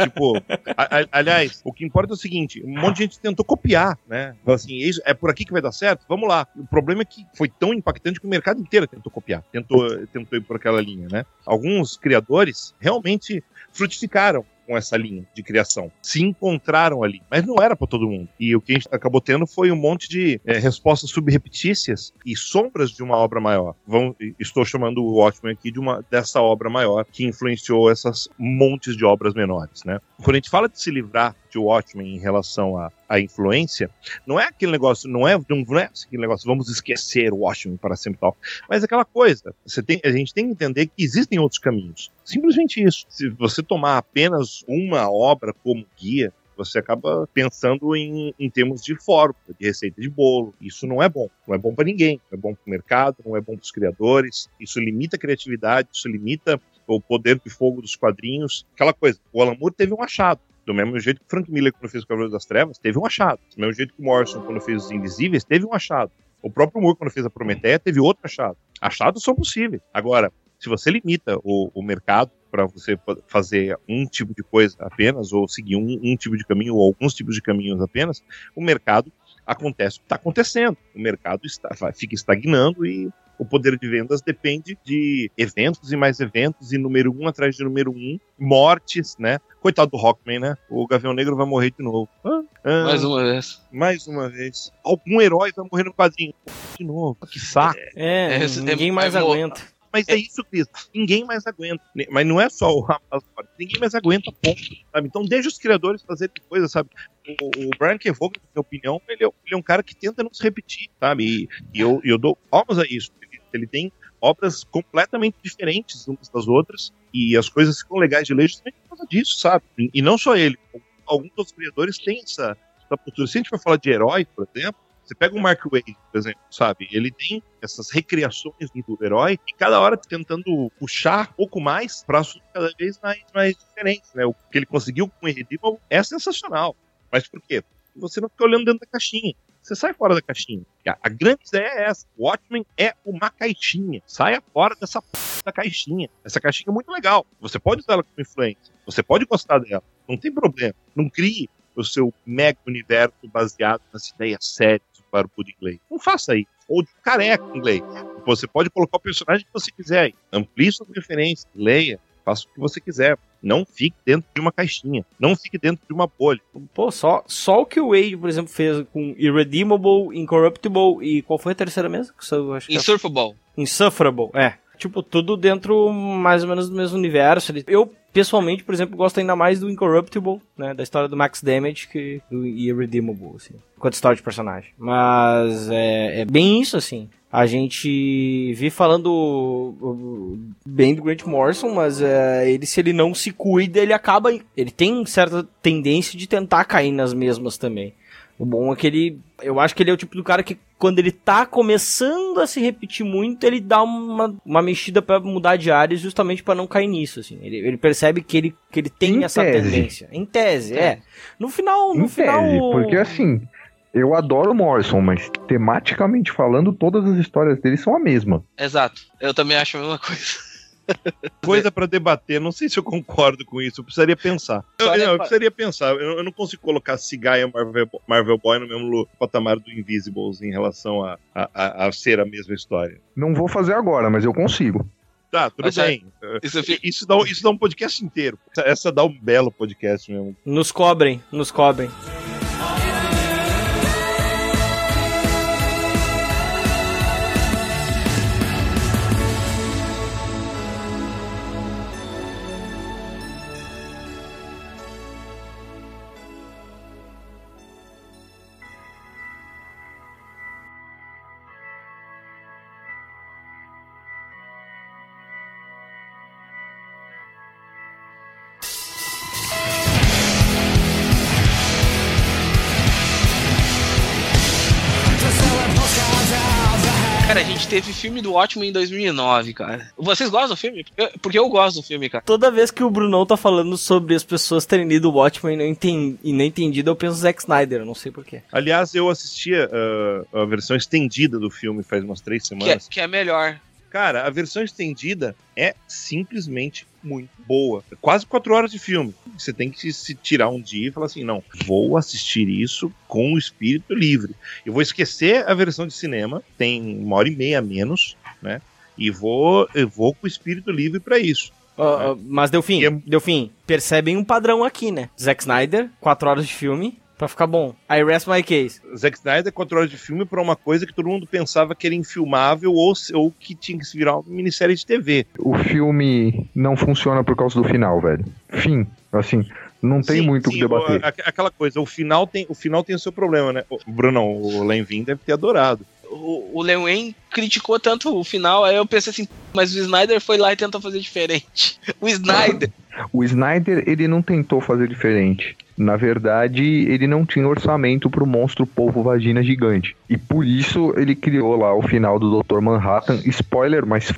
é, tipo, a- a- aliás, o que importa é o seguinte: um monte de gente tentou copiar, né? Assim, isso é por aqui que vai dar certo? Vamos lá. O problema é que foi tão impactante que o mercado inteiro tentou copiar, tentou, tentou ir por aquela linha, né? Alguns criadores realmente frutificaram com essa linha de criação. Se encontraram ali, mas não era para todo mundo. E o que a gente acabou tendo foi um monte de é, respostas subreptícias e sombras de uma obra maior. Vão, estou chamando o Watchmen aqui de uma dessa obra maior que influenciou essas montes de obras menores, né? Quando a gente fala de se livrar de Watchmen em relação à, influência, não é aquele negócio, não é, não é aquele negócio, vamos esquecer o Watchmen para sempre tal. Mas aquela coisa, você tem, a gente tem que entender que existem outros caminhos. Simplesmente isso. Se você tomar apenas uma obra como guia, você acaba pensando em, em termos de fórmula, de receita de bolo. Isso não é bom. Não é bom para ninguém. Não é bom para o mercado, não é bom para os criadores. Isso limita a criatividade, isso limita o poder de fogo dos quadrinhos. Aquela coisa. O Alan Moore teve um achado. Do mesmo jeito que Frank Miller, quando fez o Cavaleiro das Trevas, teve um achado. Do mesmo jeito que Morrison, quando fez Os Invisíveis, teve um achado. O próprio Moore, quando fez a Prometeia, teve outro achado. Achados são possíveis. Agora, se você limita o, o mercado para você fa- fazer um tipo de coisa apenas, ou seguir um, um tipo de caminho, ou alguns tipos de caminhos apenas, o mercado acontece o que está acontecendo. O mercado está, fica estagnando e o poder de vendas depende de eventos e mais eventos, e número um atrás de número um, mortes, né? Coitado do Rockman, né? O Gavião Negro vai morrer de novo. Ah, ah, Mais uma vez. mais uma vez. Algum herói vai morrer no quadrinho. De novo. Que saco. É, É, ninguém é- mais é aguenta. Mas é isso, Cris. Ninguém mais aguenta. Mas não é só o rapaz. Ninguém mais aguenta, ponto. Sabe? Então deixa os criadores fazerem coisa, sabe? O, o Brian K. Vaughan, na minha opinião, ele é, ele é um cara que tenta não se repetir, sabe? E, e eu, eu dou palmas a isso. Ele, ele tem obras completamente diferentes umas das outras e as coisas ficam legais de ler justamente por causa disso, sabe? E, e não só ele. Alguns dos criadores têm essa, essa postura. Se a gente for falar de herói, por exemplo, você pega o Mark Wade, por exemplo, sabe? Ele tem essas recriações do herói e cada hora tentando puxar um pouco mais para cada vez mais, mais diferentes, né? O que ele conseguiu com o Irredeemable é sensacional. Mas por quê? Você não fica olhando dentro da caixinha. Você sai fora da caixinha. A, a grande ideia é essa. O Watchmen é uma caixinha. Saia fora dessa p... da caixinha. Essa caixinha é muito legal. Você pode usar ela como influência. Você pode gostar dela. Não tem problema. Não crie o seu mega universo baseado nas ideias sérias do barbudo inglês. Não faça isso. Ou de careca inglês. Você pode colocar o personagem que você quiser aí. Amplie sua preferência. Leia. Faça o que você quiser. Não fique dentro de uma caixinha. Não fique dentro de uma bolha. Pô, só, só o que o Wade, por exemplo, fez com Irredeemable, Incorruptible e qual foi a terceira mesmo? Que eu acho que é Insurfable. Insufferable, é. Tipo, tudo dentro mais ou menos do mesmo universo. Ele- Eu, pessoalmente, por exemplo, gosto ainda mais do Incorruptible, né? Da história do Max Damage que do Irredeemable, assim. Quanto história de personagem. Mas é, é bem isso, assim. A gente vi falando bem do Grant Morrison, mas é, ele, se ele não se cuida, ele acaba. Ele tem certa tendência de tentar cair nas mesmas também. O bom é que ele. Eu acho que ele é o tipo do cara que, quando ele tá começando a se repetir muito, ele dá uma, uma mexida pra mudar de áreas justamente pra não cair nisso, assim. Ele, ele percebe que ele, que ele tem Em essa tese. tendência. Em tese, é. No final, no Em final. tese, porque assim, eu adoro o Morrison, mas tematicamente falando, todas as histórias dele são a mesma. Exato. Eu também acho a mesma coisa. Coisa para debater. Não sei se eu concordo com isso. Eu precisaria pensar. Eu, não, eu precisaria pensar. Eu, eu não consigo colocar Cigaia Marvel, Marvel Boy no mesmo patamar do Invisibles em relação a, a, a- a ser a mesma história. Não vou fazer agora, mas eu consigo. Tá, tudo Mas é- bem. Isso fica... Isso dá, isso dá um podcast inteiro. Essa- Essa dá um belo podcast mesmo. Nos cobrem, nos cobrem. Teve filme do Watchmen em 2009, cara. Vocês gostam do filme? Eu- porque eu gosto do filme, cara. Toda vez que o Brunão tá falando sobre as pessoas terem lido o Watchmen e não, enten- e não entendido, eu penso no Zack Snyder, eu não sei porquê. Aliás, eu assistia ah, a versão estendida do filme faz umas três Que é, semanas. que é melhor. Cara, a versão estendida é simplesmente muito boa. É quase quatro horas de filme. Você tem que se tirar um dia e falar assim: não, vou assistir isso com o espírito livre. Eu vou esquecer a versão de cinema, tem uma hora e meia a menos, né? E vou, eu vou com o espírito livre para isso. Uh, uh, mas deu fim, E é- deu fim. Percebem um padrão aqui, né? Zack Snyder, 4 horas de filme pra ficar bom. I rest my case. Zack Snyder, quatro horas de filme para uma coisa que todo mundo pensava que era infilmável ou, ou que tinha que se virar uma minissérie de TV. O filme não funciona por causa do final, velho. Fim. Assim, não tem Sim, muito o que debater. a- aquela coisa, o final tem o final tem o seu problema, né? O Brunão, o Lenvin deve ter adorado. O, o criticou tanto o final, aí eu pensei assim, mas o Snyder foi lá e tentou fazer diferente. O Snyder. O Snyder, ele não tentou fazer diferente. Na verdade, ele não tinha orçamento pro monstro polvo vagina gigante. E por isso ele criou lá o final do Dr. Manhattan. Spoiler, mas se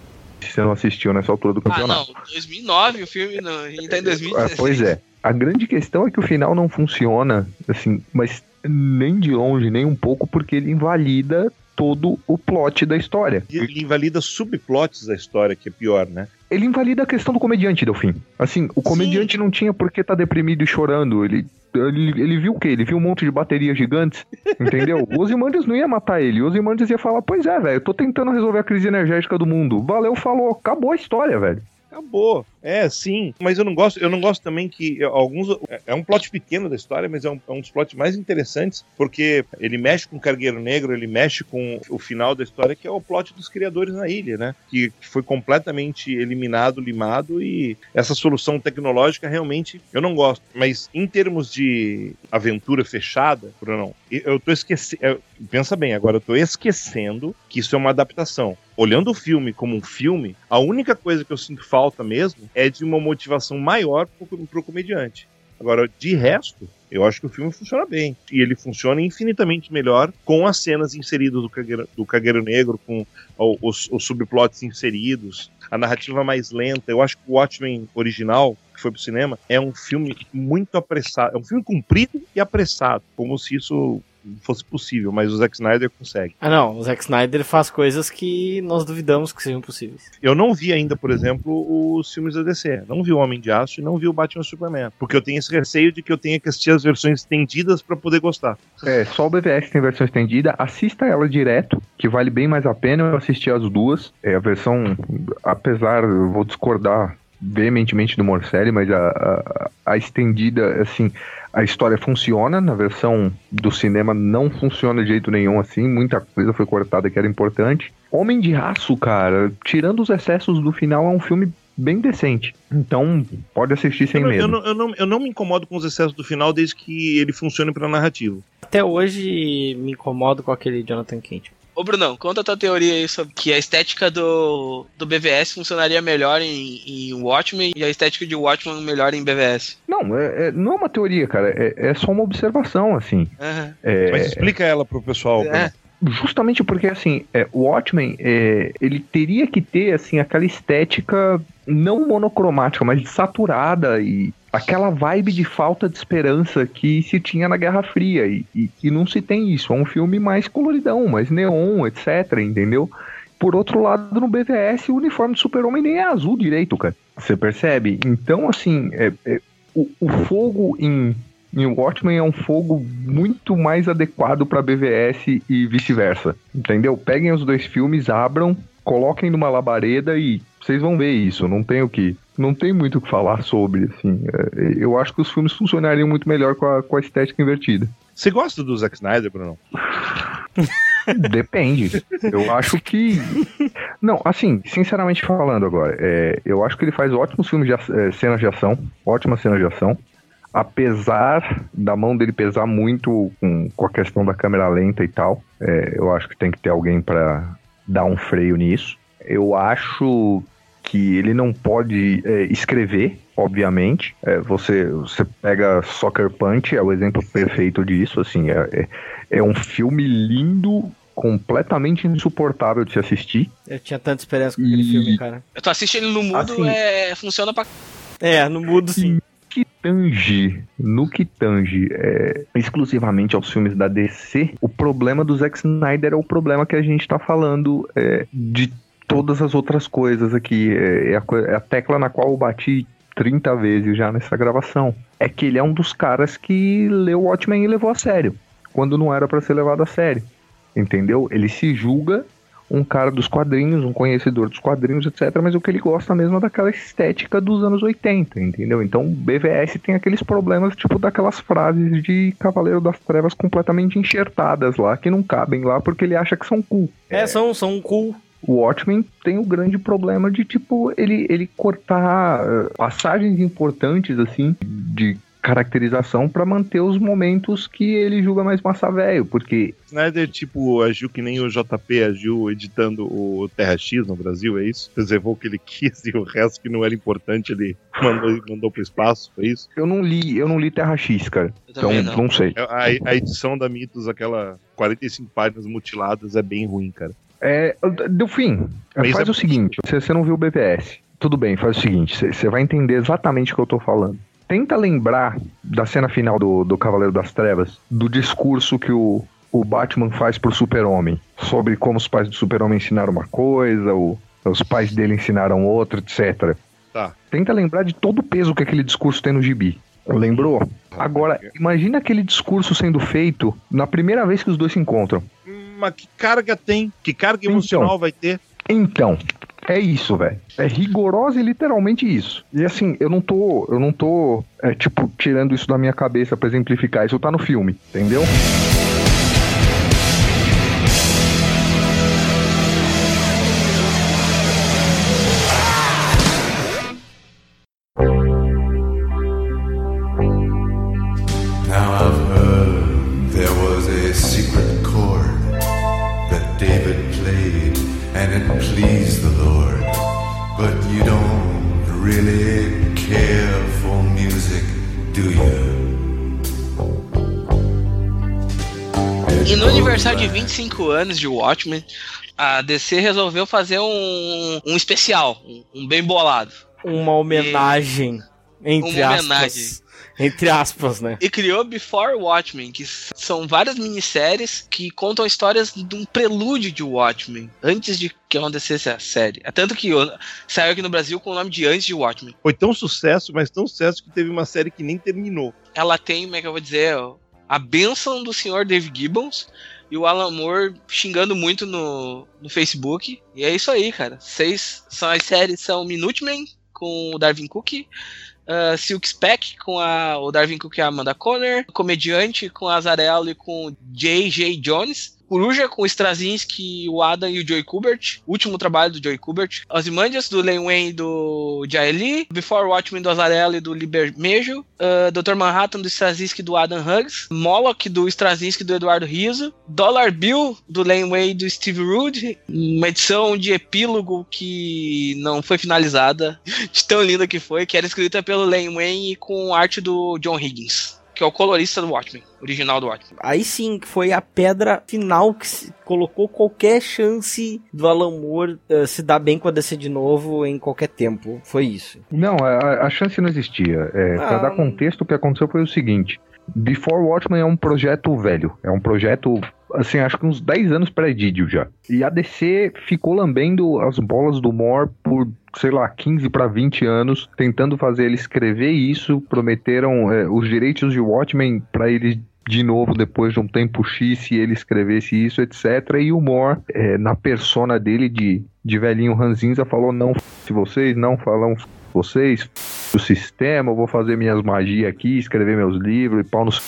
você não assistiu nessa altura do Ah, campeonato. não, 2009 o filme, não, a gente tá em Ah, 2016. pois é. A grande questão é que o final não funciona, assim, mas nem de longe, nem um pouco, porque ele invalida todo o plot da história. E Ele invalida subplots da história, que é pior, né? Ele invalida a questão do comediante, Delfim. Assim, o comediante não tinha por que estar deprimido e chorando. Ele, ele, ele viu o quê? Ele viu um monte de baterias gigantes, entendeu? o Ozymandias não ia matar ele. O Ozymandias ia falar, pois é, velho, eu tô tentando resolver a crise energética do mundo. Valeu, falou. Acabou a história, velho. Acabou. É, sim. Mas eu não gosto, eu não gosto também que alguns. é- É um plot pequeno da história, mas é um, é um dos plots mais interessantes, porque ele mexe com o Cargueiro Negro, ele mexe com o final da história, que é o plot dos criadores na ilha, né? Que, foi completamente eliminado, limado, e essa solução tecnológica realmente eu não gosto. Mas em termos de aventura fechada, Bruno, eu tô esquecendo. Pensa bem, agora eu tô esquecendo que isso é uma adaptação. Olhando o filme como um filme, a única coisa que eu sinto falta mesmo é de uma motivação maior pro, pro comediante. Agora, de resto, eu acho que o filme funciona bem. E ele funciona infinitamente melhor com as cenas inseridas do Cagueiro, do Cagueiro Negro, com o- os, os subplots inseridos, a narrativa mais lenta. Eu acho que o Watchmen original, que foi pro cinema, é um filme muito apressado. É um filme comprido e apressado, como se isso fosse possível, mas o Zack Snyder consegue. Ah, não. O Zack Snyder faz coisas que nós duvidamos que sejam possíveis. Eu não vi ainda, por exemplo, os filmes da DC. Não vi o Homem de Aço e não vi o Batman Superman. Porque eu tenho esse receio de que eu tenha que assistir as versões estendidas pra poder gostar. É, só o BVS tem versão estendida. Assista ela direto, que vale bem mais a pena. Eu assisti as duas. É, a versão, apesar, eu vou discordar veementemente do Morcelli, mas a, a, a estendida, assim, a história funciona. Na versão do cinema não funciona de jeito nenhum, assim. Muita coisa foi cortada que era importante. Homem de Aço, cara, tirando os excessos do final, é um filme bem decente. Então, pode assistir sem Eu não, medo. eu, não, eu, não, eu não me incomodo com os excessos do final desde que ele funcione pra narrativa. Até hoje me incomodo com aquele Jonathan Kent. Ô Brunão, conta a tua teoria aí sobre que a estética do, do BVS funcionaria melhor em, em Watchmen e a estética de Watchmen melhor em BVS. Não, é, é- não é uma teoria, cara. É, é só uma observação, assim. Aham. É, Mas explica ela pro pessoal. É. Justamente porque, assim, é, o Watchmen, é, ele teria que ter, assim, aquela estética não monocromática, mas saturada e aquela vibe de falta de esperança que se tinha na Guerra Fria. E, e, e não se tem isso. É um filme mais coloridão, mais neon, etc, entendeu? Por outro lado, no BVS, o uniforme do super-homem nem é azul direito, cara. Você percebe? Então, assim, é- é, o, o fogo em e o Watchmen é um fogo muito mais adequado para BVS e vice-versa. Entendeu? Peguem os dois filmes, abram, coloquem numa labareda e vocês vão ver isso. Não tem o que. Não tem muito o que falar sobre, assim. É, eu acho que os filmes funcionariam muito melhor com a, com a estética invertida. Você gosta do Zack Snyder, Bruno? Depende. Eu acho que. Não, assim, sinceramente falando agora, é, eu acho que ele faz ótimos filmes de é, cenas de ação, ótimas cenas de ação. Apesar da mão dele pesar muito com, com a questão da câmera lenta e tal, é, eu acho que tem que ter alguém pra dar um freio nisso. Eu acho que ele não pode é, escrever, obviamente. É, você, você pega Soccer Punch, é o exemplo perfeito disso. Assim, é, é, é um filme lindo, completamente insuportável de se assistir. Eu tinha tanta esperança com aquele E- filme, cara. Eu tô assistindo ele no mudo, Assim- é, funciona pra. É, no mudo sim. que tange, no que tange é, exclusivamente aos filmes da DC, o problema do Zack Snyder é o problema que a gente tá falando é, de todas as outras coisas aqui. É, é a, é a tecla na qual eu bati 30 vezes já nessa gravação. É que ele é um dos caras que leu Watchmen e levou a sério, quando não era para ser levado a sério. Entendeu? Ele se julga um cara dos quadrinhos, um conhecedor dos quadrinhos, etc. Mas o que ele gosta mesmo é daquela estética dos anos 80, entendeu? Então BVS tem aqueles problemas, tipo daquelas frases de Cavaleiro das Trevas completamente enxertadas lá, que não cabem lá porque ele acha que são cool. É, são, são cool. O Watchmen tem o grande problema de, tipo, ele, ele cortar uh, passagens importantes, assim, de caracterização para manter os momentos que ele julga mais massa velho, porque Snyder tipo agiu que nem o JP agiu editando o Terra X no Brasil, é isso? Preservou o que ele quis e o resto que não era importante ele mandou, mandou pro espaço, foi isso? Eu não li, eu não li Terra X, cara. Então não. não. sei. É, a, a, edição da Mitos, aquela 45 páginas mutiladas é bem ruim, cara. É, do fim, Mas faz é o seguinte, se você não viu o BPS, tudo bem, faz o seguinte, você vai entender exatamente o que eu tô falando tenta lembrar da cena final do, do Cavaleiro das Trevas, do discurso que o, o Batman faz pro Super-Homem, sobre como os pais do Super-Homem ensinaram uma coisa, o, os pais dele ensinaram outra, etc. Tá. Tenta lembrar de todo o peso que aquele discurso tem no gibi. Lembrou? Agora, imagina aquele discurso sendo feito na primeira vez que os dois se encontram. Mas que carga tem? Que carga emocional então, vai ter? Então, é isso, velho. É rigoroso e literalmente isso. E assim, eu não tô, eu não tô, é, tipo, tirando isso da minha cabeça para exemplificar. Isso tá no filme, entendeu? aniversário 25 anos de Watchmen, a DC resolveu fazer um, um especial, um, um bem bolado. Uma homenagem, e... entre uma aspas. Homenagem. Entre aspas, né? E criou Before Watchmen, que são várias minisséries que contam histórias de um prelúdio de Watchmen, antes de que acontecesse a série. É tanto que saiu aqui no Brasil com o nome de Antes de Watchmen. Foi tão sucesso, mas tão sucesso que teve uma série que nem terminou. Ela tem, como é que eu vou dizer, a benção do senhor Dave Gibbons e o Alan Moore xingando muito no, no Facebook. E é isso aí, cara. Seis são as séries são Minutemen com o Darwin Cook, uh, Silk Spec com a, o Darwin Cook e a Amanda Conner, Comediante com a Azarello e com J.J. Jones, Coruja com o Straczynski, o Adam e o Joey Kubert. Último trabalho do Joey Kubert. Ozymandias, do Len Wayne e do Jay Lee. Before Watchmen, do Azarello e do Liber Mejo. Uh, Dr. Manhattan, do Straczynski e do Adam Huggs. Moloch, do Straczynski e do Eduardo Riso. Dollar Bill, do Len Wayne e do Steve Rude. Uma edição de epílogo que não foi finalizada, de tão linda que foi, que era escrita pelo Len Wayne e com arte do John Higgins que é o colorista do Watchmen, original do Watchmen. Aí sim, foi a pedra final que colocou qualquer chance do Alan Moore uh, se dar bem com a DC de novo em qualquer tempo. Foi isso. Não, a, a chance não existia. É, ah, Para dar contexto, o que aconteceu foi o seguinte: Before Watchmen é um projeto velho, é um projeto assim, acho que uns 10 anos pré-Didio já. E a DC ficou lambendo as bolas do Moore por, sei lá, 15 para 20 anos, tentando fazer ele escrever isso. Prometeram é, os direitos de Watchmen para ele de novo depois de um tempo X se ele escrevesse isso, etc. E o Moore, é, na persona dele de, de velhinho ranzinza, falou: não, se vocês não falam vocês, o sistema, eu vou fazer minhas magias aqui, escrever meus livros e pau nos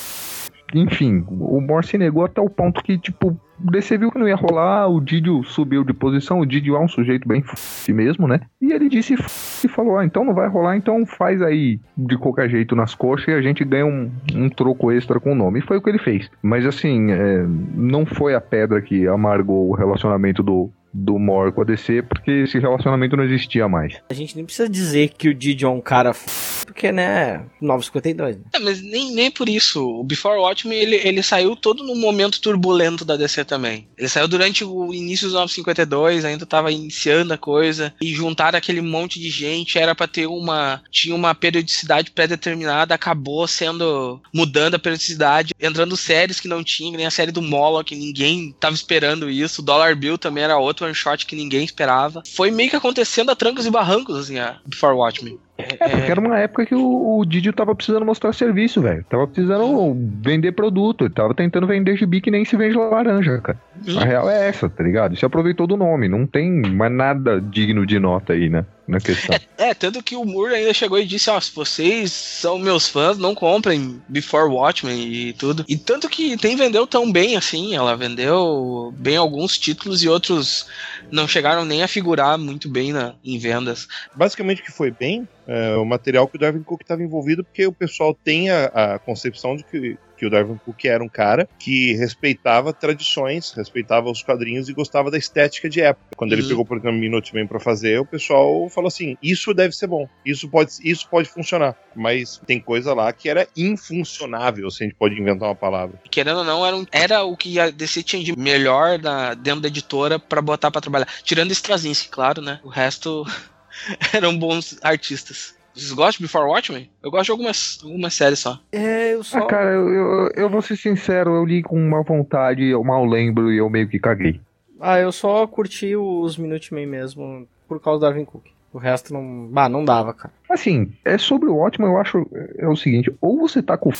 enfim, o Morse negou até o ponto que, tipo, DC viu que não ia rolar, o Didio subiu de posição, o Didio é um sujeito bem f mesmo, né? E ele disse e falou, ah, então não vai rolar, então faz aí de qualquer jeito nas coxas e a gente ganha um, um troco extra com o nome. E foi o que ele fez. Mas assim, é, não foi a pedra que amargou o relacionamento do, do Mor com a DC, porque esse relacionamento não existia mais. A gente nem precisa dizer que o Didi é um cara f... porque, né, 952. Né? É, mas nem, nem por isso. O Before Watchmen, ele, ele saiu todo num momento turbulento da DC também. Ele saiu durante o início dos 952, ainda tava iniciando a coisa, e juntaram aquele monte de gente, era para ter uma... tinha uma periodicidade pré-determinada, acabou sendo... mudando a periodicidade, entrando séries que não tinha, nem a série do Moloch, ninguém tava esperando isso. O Dollar Bill também era outro one shot que ninguém esperava. Foi meio que acontecendo a trancos e barrancos, assim, a Before Watchmen. É, porque era uma época que o, o Didio tava precisando mostrar serviço, velho. Tava precisando vender produto. Ele tava tentando vender gibi que nem se vende laranja, cara. A real é essa, tá ligado? Se aproveitou do nome. Não tem mais nada digno de nota aí, né? Na questão. É, tanto que o Moore ainda chegou e disse, ó, se vocês são meus fãs, não comprem Before Watchmen e tudo. E tanto que tem vendeu tão bem assim, ela vendeu bem alguns títulos e outros não chegaram nem a figurar muito bem na, em vendas. Basicamente o que foi bem é o material que o Darwin Cook estava envolvido, porque o pessoal tem a, a concepção de que, que o Darwin Cook era um cara que respeitava tradições, respeitava os quadrinhos e gostava da estética de época. Quando ele Uhum. pegou, por exemplo, Minuteman para fazer, o pessoal falou assim: isso deve ser bom, isso pode, isso pode funcionar. Mas tem coisa lá que era infuncionável, se a gente pode inventar uma palavra. Querendo ou não, era, um- era o que a DC tinha de melhor da, dentro da editora pra botar pra trabalhar. Tirando Straczynski, claro, né? O resto eram bons artistas. Vocês gostam de Before Watchmen? Eu gosto de algumas, algumas séries só. É, eu só. Ah, cara, eu, eu, eu vou ser sincero, eu li com uma vontade, eu mal lembro e eu meio que caguei. Ah, eu só curti os Minutemen mesmo por causa do Darwin Cook. O resto não. Bah, não dava, cara. Assim, é sobre o ótimo, eu acho é o seguinte, ou você tá com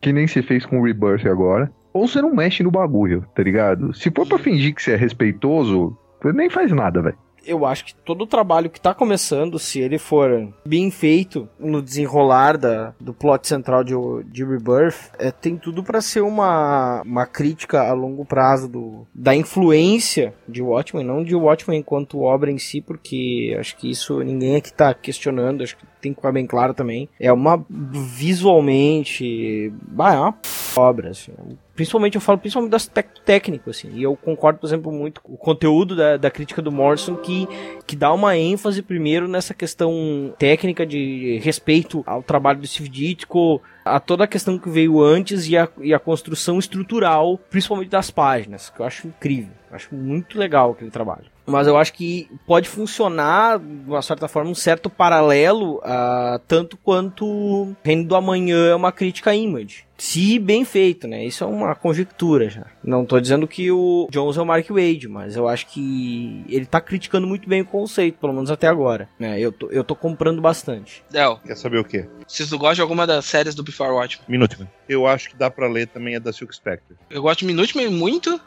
que nem se fez com o Rebirth agora, ou você não mexe no bagulho, tá ligado? Se for pra fingir que você é respeitoso, você nem faz nada, velho. Eu acho que todo o trabalho que tá começando, se ele for bem feito no desenrolar da, do plot central de, de Rebirth, é, tem tudo pra ser uma, uma crítica a longo prazo do, da influência de Watchmen, não de Watchmen enquanto obra em si, porque acho que isso ninguém aqui tá questionando, acho que tem que ficar bem claro também. É uma visualmente, bah, é uma obra, assim. Principalmente, eu falo principalmente do aspecto técnico, assim. E eu concordo, por exemplo, muito com o conteúdo da, da crítica do Morrison, que, que dá uma ênfase primeiro nessa questão técnica de respeito ao trabalho do Steve Ditko, a toda a questão que veio antes e a, e a construção estrutural, principalmente das páginas, que eu acho incrível. Eu acho muito legal aquele trabalho. Mas eu acho que pode funcionar, de uma certa forma, um certo paralelo, a tanto quanto Reino do Amanhã é uma crítica à Image. Se bem feito, né? Isso é uma conjectura já. Não tô dizendo que o Jones é o Mark Wade, mas eu acho que ele tá criticando muito bem o conceito, pelo menos até agora. Né? Eu, tô, eu tô comprando bastante. Del, Quer saber o quê? vocês não gostam de alguma das séries do Before Watchmen? Minuteman. Eu acho que dá pra ler também a da Silk Spectre. Eu gosto de Minutemen muito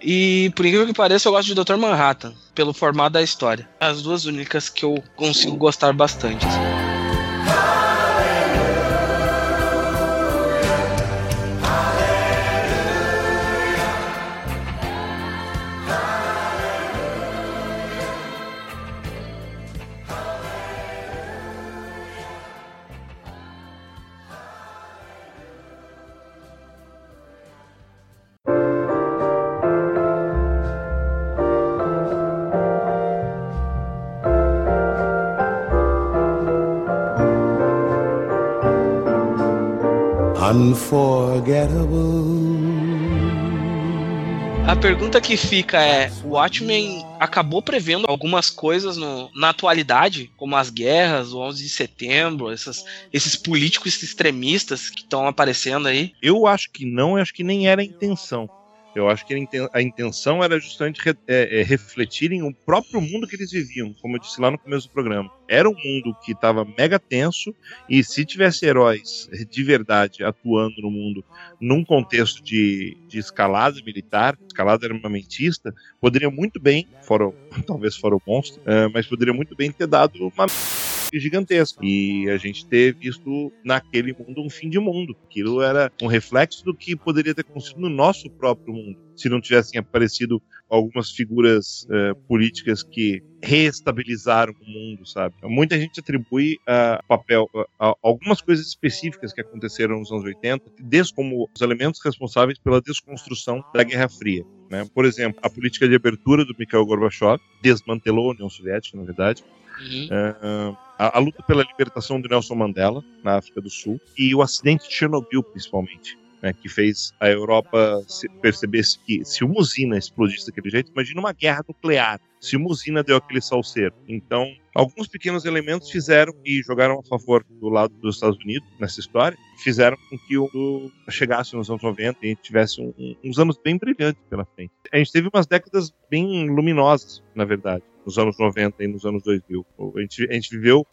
e, por incrível que pareça, eu gosto de Dr. Manhattan, pelo formato da história. As duas únicas que eu consigo gostar bastante. Unforgettable. A pergunta que fica é: o Watchmen acabou prevendo algumas coisas no- na atualidade, como as guerras, o 11 de setembro, essas- esses políticos extremistas que estão aparecendo aí? Eu acho que não, eu acho que nem era a intenção. Eu acho que a inten- a intenção era justamente re- é, é, refletirem o próprio mundo que eles viviam, como eu disse lá no começo do programa. Era um mundo que estava mega tenso, e se tivesse heróis de verdade atuando no mundo num contexto de, de escalada militar, escalada armamentista, poderia muito bem, fora, talvez fora o monstro, eh, mas poderia muito bem ter dado uma gigantesca. E a gente ter visto naquele mundo um fim de mundo. Aquilo era um reflexo do que poderia ter acontecido no nosso próprio mundo, se não tivessem aparecido algumas figuras eh, políticas que reestabilizaram o mundo, sabe? Muita gente atribui a papel a algumas coisas específicas que aconteceram nos anos 80, desde como os elementos responsáveis pela desconstrução da Guerra Fria. Né? Por exemplo, a política de abertura do Mikhail Gorbachev desmantelou a União Soviética, na verdade. Uhum. Ah, a, a luta pela libertação de Nelson Mandela na África do Sul e o acidente de Chernobyl, principalmente. né, que fez a Europa perceber que se uma usina explodisse daquele jeito, imagina uma guerra nuclear, se uma deu aquele salseiro. Então, alguns pequenos elementos fizeram e jogaram a favor do lado dos Estados Unidos nessa história, fizeram com que o chegasse nos anos 90 e tivesse um, uns anos bem brilhantes pela frente. A gente teve umas décadas bem luminosas, na verdade, nos anos 90 e nos anos 2000. A gente, a gente viveu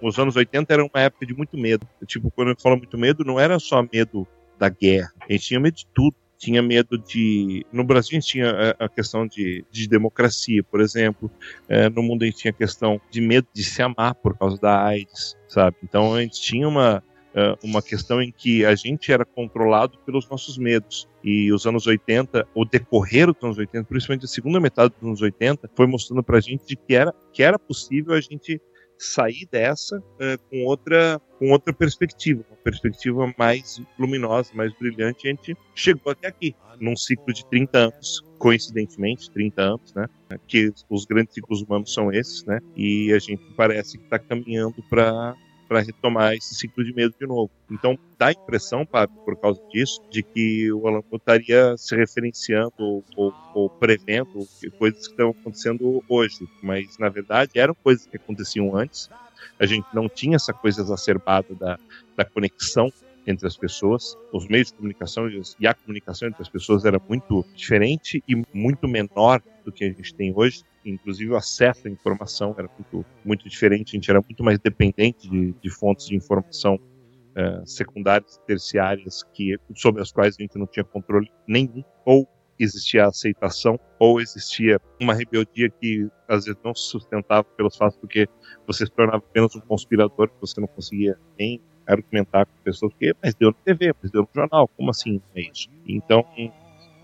os anos 80 era uma época de muito medo. Tipo, quando eu falo muito medo, não era só medo da guerra. A gente tinha medo de tudo. Tinha medo de. No Brasil, a gente tinha a questão de, de democracia, por exemplo. É, no mundo, a gente tinha a questão de medo de se amar por causa da AIDS, sabe? Então, a gente tinha uma, é, uma questão em que a gente era controlado pelos nossos medos. E os anos 80, o decorrer dos anos 80, principalmente a segunda metade dos anos 80, foi mostrando pra gente que era, que era possível a gente sair dessa uh, com outra com outra perspectiva, uma perspectiva mais luminosa, mais brilhante. A gente chegou até aqui, num ciclo de 30 anos, coincidentemente, 30 anos, né? Que os grandes ciclos humanos são esses, né? E a gente parece que está caminhando para para retomar esse ciclo de medo de novo. Então, dá a impressão, Pablo, por causa disso, de que o Alan estaria se referenciando ou, ou, ou, prevendo coisas que estão acontecendo hoje, mas na verdade eram coisas que aconteciam antes. A gente não tinha essa coisa exacerbada da, da conexão entre as pessoas. Os meios de comunicação e a comunicação entre as pessoas era muito diferente e muito menor do que a gente tem hoje inclusive o acesso à informação era muito, muito diferente, a gente era muito mais dependente de, de fontes de informação uh, secundárias, terciárias, que, sobre as quais a gente não tinha controle nenhum, ou existia aceitação, ou existia uma rebeldia que às vezes não se sustentava pelos fatos porque você se tornava apenas um conspirador, você não conseguia nem argumentar com pessoas, porque, mas deu na TV, mas deu no jornal, como assim é isso? Então,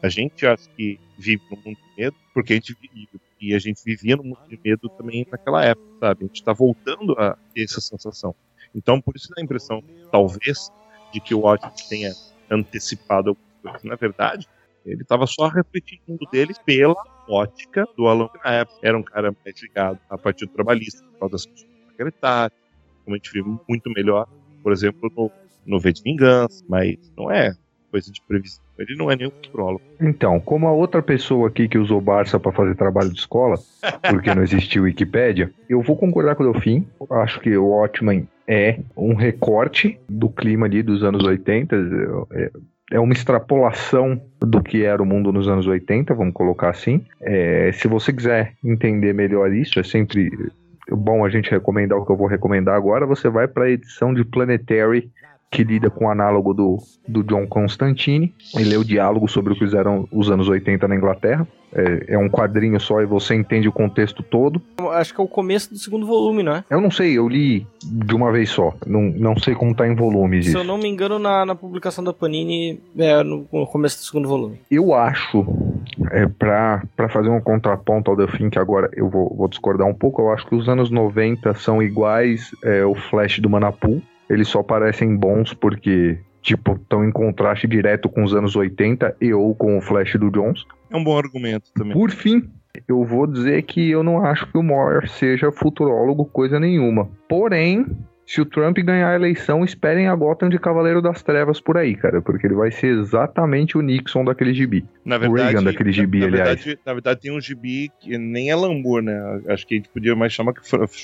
a gente acha que vive num mundo de medo, porque a gente vive, e a gente vivia num mundo de medo também naquela época, sabe? A gente está voltando a ter essa sensação. Então, por isso dá a impressão, talvez, de que o Watchmen tenha antecipado algumas coisas. Na verdade, ele estava só refletindo o mundo dele pela ótica do Alan na época. Era um cara mais ligado a partir do trabalhista, por causa das questões secretárias, como a gente viu muito melhor, por exemplo, no, no V de Vingança, mas não é coisa de previsão. Ele não é nenhum astrólogo. Então, como a outra pessoa aqui que usou Barça para fazer trabalho de escola, porque não existiu Wikipédia, eu vou concordar com o Delfim. Acho que o Watchmen é um recorte do clima ali dos anos 80. É, é uma extrapolação do que era o mundo nos anos 80, vamos colocar assim. É, se você quiser entender melhor isso, é sempre bom a gente recomendar o que eu vou recomendar agora. Você vai para a edição de Planetary que lida com o análogo do, do John Constantine. Ele lê o diálogo sobre o que fizeram os anos 80 na Inglaterra. É, é, um quadrinho só e você entende o contexto todo. Acho que é o começo do segundo volume, não é? Eu não sei, eu li de uma vez só. Não, não sei como tá em volumes. Se isso. eu não me engano, na, na publicação da Panini é no, no começo do segundo volume. Eu acho, é, pra fazer um contraponto ao Delfim, que agora eu vou, vou discordar um pouco, eu acho que os anos 90 são iguais é, o Flash do Manapu eles só parecem bons porque, tipo, estão em contraste direto com os anos 80 e ou com o Flash do Jones. É um bom argumento também. Por fim, eu vou dizer que eu não acho que o Moore seja futurólogo coisa nenhuma. Porém, se o Trump ganhar a eleição, esperem a Gotham de Cavaleiro das Trevas por aí, cara, porque ele vai ser exatamente o Nixon daquele gibi. Na verdade, o Reagan daquele gibi, na, na aliás. Verdade, na verdade, tem um gibi que nem é Lambur, né? Acho que a gente podia mais chamar que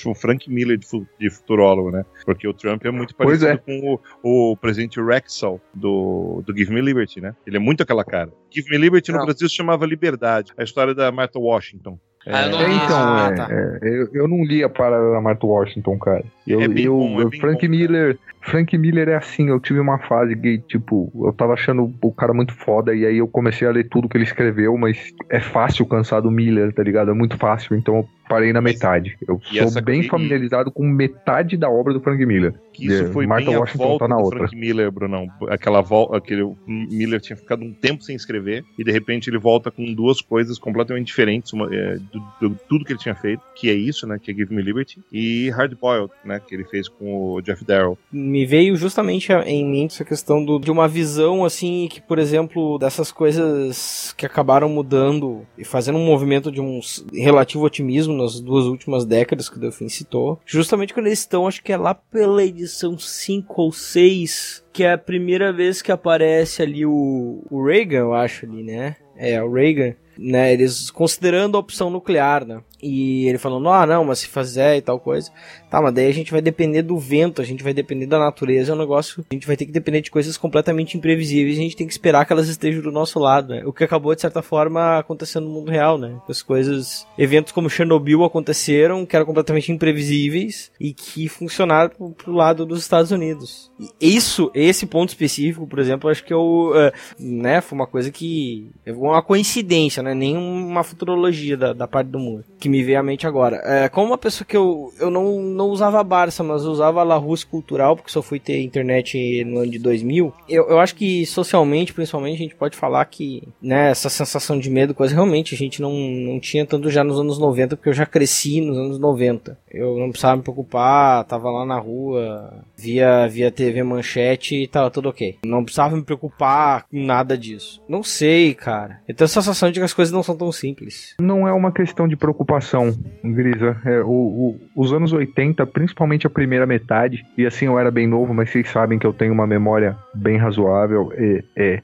o Frank Miller de, de futurólogo, né? Porque o Trump é muito parecido é. com o, o presidente Rexall do, do Give Me Liberty, né? Ele é muito aquela cara. Give Me Liberty no Não. Brasil se chamava Liberdade, a história da Martha Washington. Ah, eu não li. Então, ah, é, tá. é, eu, eu, não li a parada da Martha Washington, cara. Eu, é eu, bom, é Frank bom, Miller. Frank Miller é assim, eu tive uma fase que, tipo, eu tava achando o cara muito foda, e aí eu comecei a ler tudo que ele escreveu, mas é fácil cansar do Miller, tá ligado? É muito fácil, então eu parei na metade. Eu e sou bem familiarizado com metade da obra do Frank Miller. Que isso foi Martha bem Washington a volta tá na do outra. Frank Miller, Brunão. Aquela volta, aquele Miller tinha ficado um tempo sem escrever e de repente ele volta com duas coisas completamente diferentes uma, é, do, do, tudo que ele tinha feito, que é isso, né, que é Give Me Liberty, e Hard Boiled, né, que ele fez com o Jeff Darrow. Me veio justamente em mente essa questão do, de uma visão assim que, por exemplo, dessas coisas que acabaram mudando e fazendo um movimento de um relativo otimismo nas duas últimas décadas que o Delfim citou. Justamente quando eles estão, acho que é lá pela edição 5 ou 6, que é a primeira vez que aparece ali o, o Reagan, eu acho ali, né? É, o Reagan, né? Eles considerando a opção nuclear, né? E ele falando, ah, não, mas se fizer e tal coisa. Tá, mas daí a gente vai depender do vento, a gente vai depender da natureza, é um negócio. A gente vai ter que depender de coisas completamente imprevisíveis, a gente tem que esperar que elas estejam do nosso lado, né? O que acabou, de certa forma, acontecendo no mundo real, né? As coisas. Eventos como Chernobyl aconteceram, que eram completamente imprevisíveis e que funcionaram pro, pro lado dos Estados Unidos. E isso, esse ponto específico, por exemplo, acho que eu. Uh, né, foi uma coisa que. É uma coincidência, né? Nem uma futurologia da, da parte do mundo. Que me veio à mente agora. É, como uma pessoa que eu, eu não, não usava Barça, mas usava La Rus Cultural, porque só fui ter internet no ano de 2000, eu, eu acho que socialmente, principalmente, a gente pode falar que né, essa sensação de medo, coisa realmente a gente não, não tinha tanto já nos anos 90, porque eu já cresci nos anos 90. Eu não precisava me preocupar, tava lá na rua, via, via TV manchete e tava tudo ok. Não precisava me preocupar com nada disso. Não sei, cara. Eu tenho a sensação de que as coisas não são tão simples. Não é uma questão de preocupação, Grisa. É, o, o, os anos 80, principalmente a primeira metade, e assim eu era bem novo, mas vocês sabem que eu tenho uma memória bem razoável. É, é,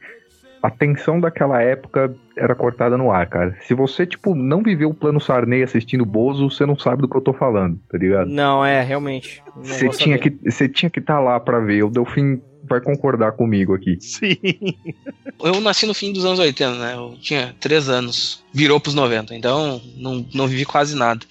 a tensão daquela época era cortada no ar, cara. Se você, tipo, não viveu o plano Sarney assistindo Bozo, você não sabe do que eu tô falando, tá ligado? Não, é, realmente. Você tinha, que, você tinha que estar tá lá para ver. O Delfim vai concordar comigo aqui. Sim. Eu nasci no fim dos anos 80, né? Eu tinha 3 anos. Virou pros 90, então não, não vivi quase nada.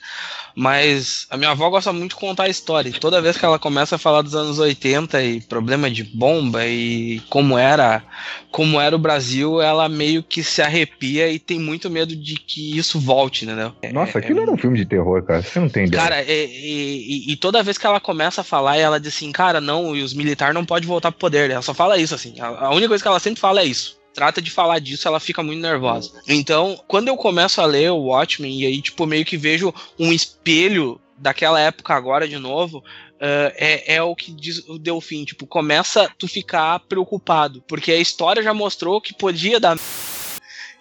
Mas a minha avó gosta muito de contar a história. E toda vez que ela começa a falar dos anos 80 e problema de bomba e como era, como era o Brasil, ela meio que se arrepia e tem muito medo de que isso volte, entendeu? Nossa, é, aquilo é, era um filme de terror, cara. Você não tem ideia. Cara, e, e, e, toda vez que ela começa a falar, ela diz assim, cara, não, e os militares não podem voltar pro poder. Ela só fala isso, assim. A, a única coisa que ela sempre fala é isso trata de falar disso, ela fica muito nervosa. Então, quando eu começo a ler o Watchmen, e aí, tipo, meio que vejo um espelho daquela época agora de novo, uh, é, é o que diz o Delfim, tipo, começa tu ficar preocupado, porque a história já mostrou que podia dar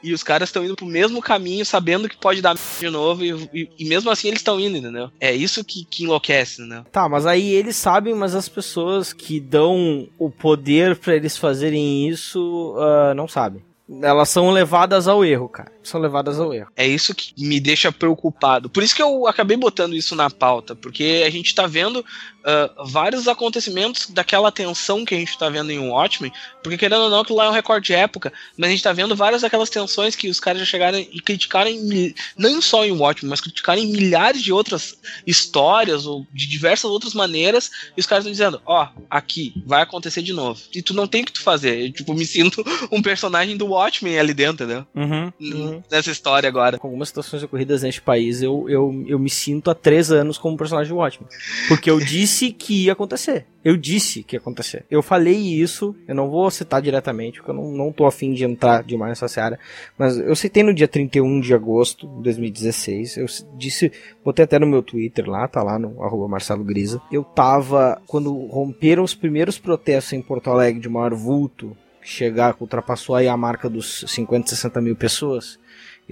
e os caras estão indo pro mesmo caminho, sabendo que pode dar de novo, e, e, e mesmo assim eles estão indo, entendeu? É isso que, que enlouquece, né? Tá, mas aí eles sabem, mas as pessoas que dão o poder para eles fazerem isso uh, não sabem. Elas são levadas ao erro, cara. São levadas ao erro. É isso que me deixa preocupado. Por isso que eu acabei botando isso na pauta, porque a gente tá vendo uh, vários acontecimentos daquela tensão que a gente tá vendo em Watchmen, porque querendo ou não, que lá é um recorde de época, mas a gente tá vendo várias daquelas tensões que os caras já chegaram e criticaram, em, não só em Watchmen, mas criticaram em milhares de outras histórias ou de diversas outras maneiras, e os caras estão dizendo, ó, oh, aqui, vai acontecer de novo. E tu não tem o que tu fazer. Eu, tipo, me sinto um personagem do Watchmen ali dentro, entendeu? Uhum, uhum. Nessa história agora. Com algumas situações ocorridas neste país, eu, eu, eu me sinto há três anos como personagem do Watchmen. Porque eu disse disse que ia acontecer. Eu disse que ia acontecer. Eu falei isso, eu não vou citar diretamente, porque eu não, não tô afim de entrar demais nessa seara, mas eu citei no dia 31 de agosto de 2016, eu disse, botei até no meu Twitter lá, tá lá no arroba Marcelo Grisa, eu tava, quando romperam os primeiros protestos em Porto Alegre de maior vulto, chegar, ultrapassou aí a marca dos 50, 60 mil pessoas,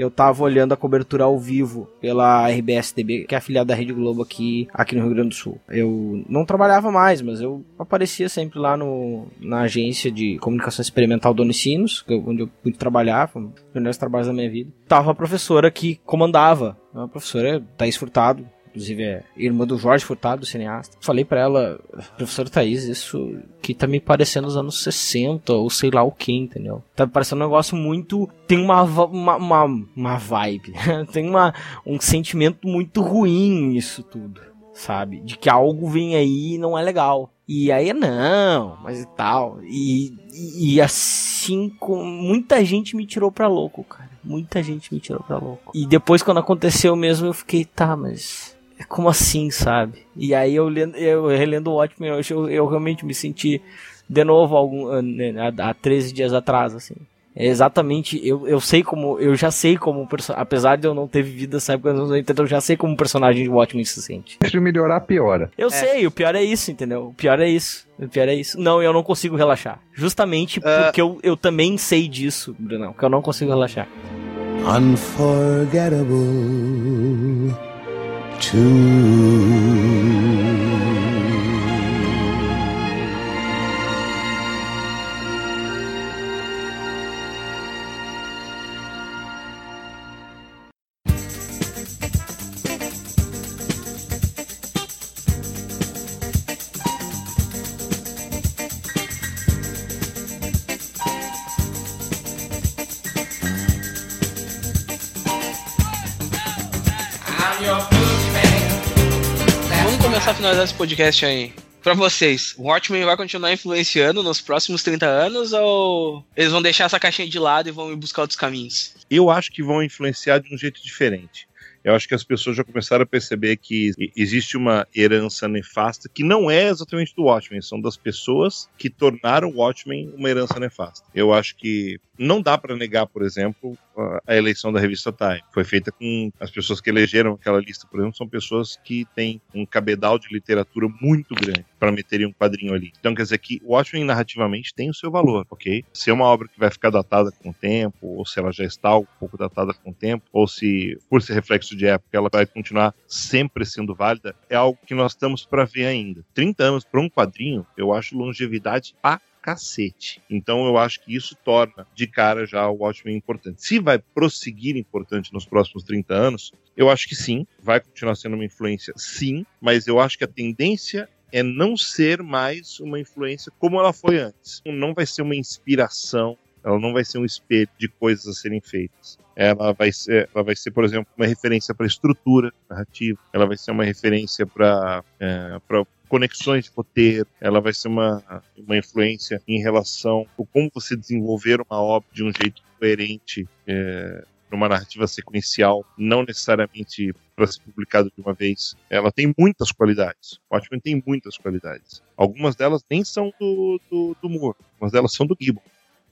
eu tava olhando a cobertura ao vivo pela RBS-TV, que é afiliada da Rede Globo aqui, aqui no Rio Grande do Sul. Eu não trabalhava mais, mas eu aparecia sempre lá no, na agência de comunicação experimental do Unicinos, onde eu pude trabalhar, foi um dos primeiros trabalhos da minha vida. Tava a professora que comandava, a professora Thaís Furtado, inclusive é irmã do Jorge Furtado, cineasta. Falei para ela, professora Thaís, isso que tá me parecendo os anos 60, ou sei lá o que, entendeu? Tá me parecendo um negócio muito. Tem uma, uma, uma, uma vibe, tem uma, um sentimento muito ruim nisso tudo, sabe? De que algo vem aí e não é legal. E aí, não, mas e tal. E, e, e assim, com, muita gente me tirou pra louco, cara. Muita gente me tirou pra louco. E depois, quando aconteceu mesmo, eu fiquei, tá, mas como assim, sabe? E aí eu, lendo, eu relendo o Watchmen, eu, eu realmente me senti de novo algum, ah, né, há 13 dias atrás, assim. É exatamente, eu, eu sei como, eu já sei como, apesar de eu não ter vivido essa época nos 80, eu já sei como o personagem de Watchmen se sente. Se melhorar, piora. Eu é. sei, o pior é isso, entendeu? O pior é isso. O pior é isso. Não, eu não consigo relaxar. Justamente uh... porque eu, eu também sei disso, Brunão, que eu não consigo relaxar. Unforgettable. Vamos finalizar esse podcast aí. Pra vocês, o Watchmen vai continuar influenciando nos próximos 30 anos ou eles vão deixar essa caixinha de lado e vão ir buscar outros caminhos? Eu acho que vão influenciar de um jeito diferente. Eu acho que as pessoas já começaram a perceber que existe uma herança nefasta que não é exatamente do Watchmen, são das pessoas que tornaram o Watchmen uma herança nefasta. Eu acho que não dá para negar, por exemplo, a eleição da revista Time. Foi feita com as pessoas que elegeram aquela lista, por exemplo, são pessoas que têm um cabedal de literatura muito grande para meterem um quadrinho ali. Então quer dizer que o Watchmen narrativamente tem o seu valor, ok? Se é uma obra que vai ficar datada com o tempo, ou se ela já está um pouco datada com o tempo, ou se por ser reflexo de época ela vai continuar sempre sendo válida, é algo que nós estamos para ver ainda. 30 anos para um quadrinho, eu acho longevidade pra cacete. Então eu acho que isso torna de cara já o Watchmen importante. Se vai prosseguir importante nos próximos 30 anos, eu acho que sim, vai continuar sendo uma influência, sim, mas eu acho que a tendência é não ser mais uma influência como ela foi antes. Não vai ser uma inspiração, ela não vai ser um espelho de coisas a serem feitas. Ela vai ser, ela vai ser por exemplo, uma referência para estrutura narrativa, ela vai ser uma referência para é, conexões de roteiro, ela vai ser uma, uma influência em relação a como você desenvolver uma obra de um jeito coerente, é, numa narrativa sequencial, não necessariamente para ser publicado de uma vez. Ela tem muitas qualidades. O Watchmen tem muitas qualidades. Algumas delas nem são do, do, do Moore, algumas delas são do Gibbon.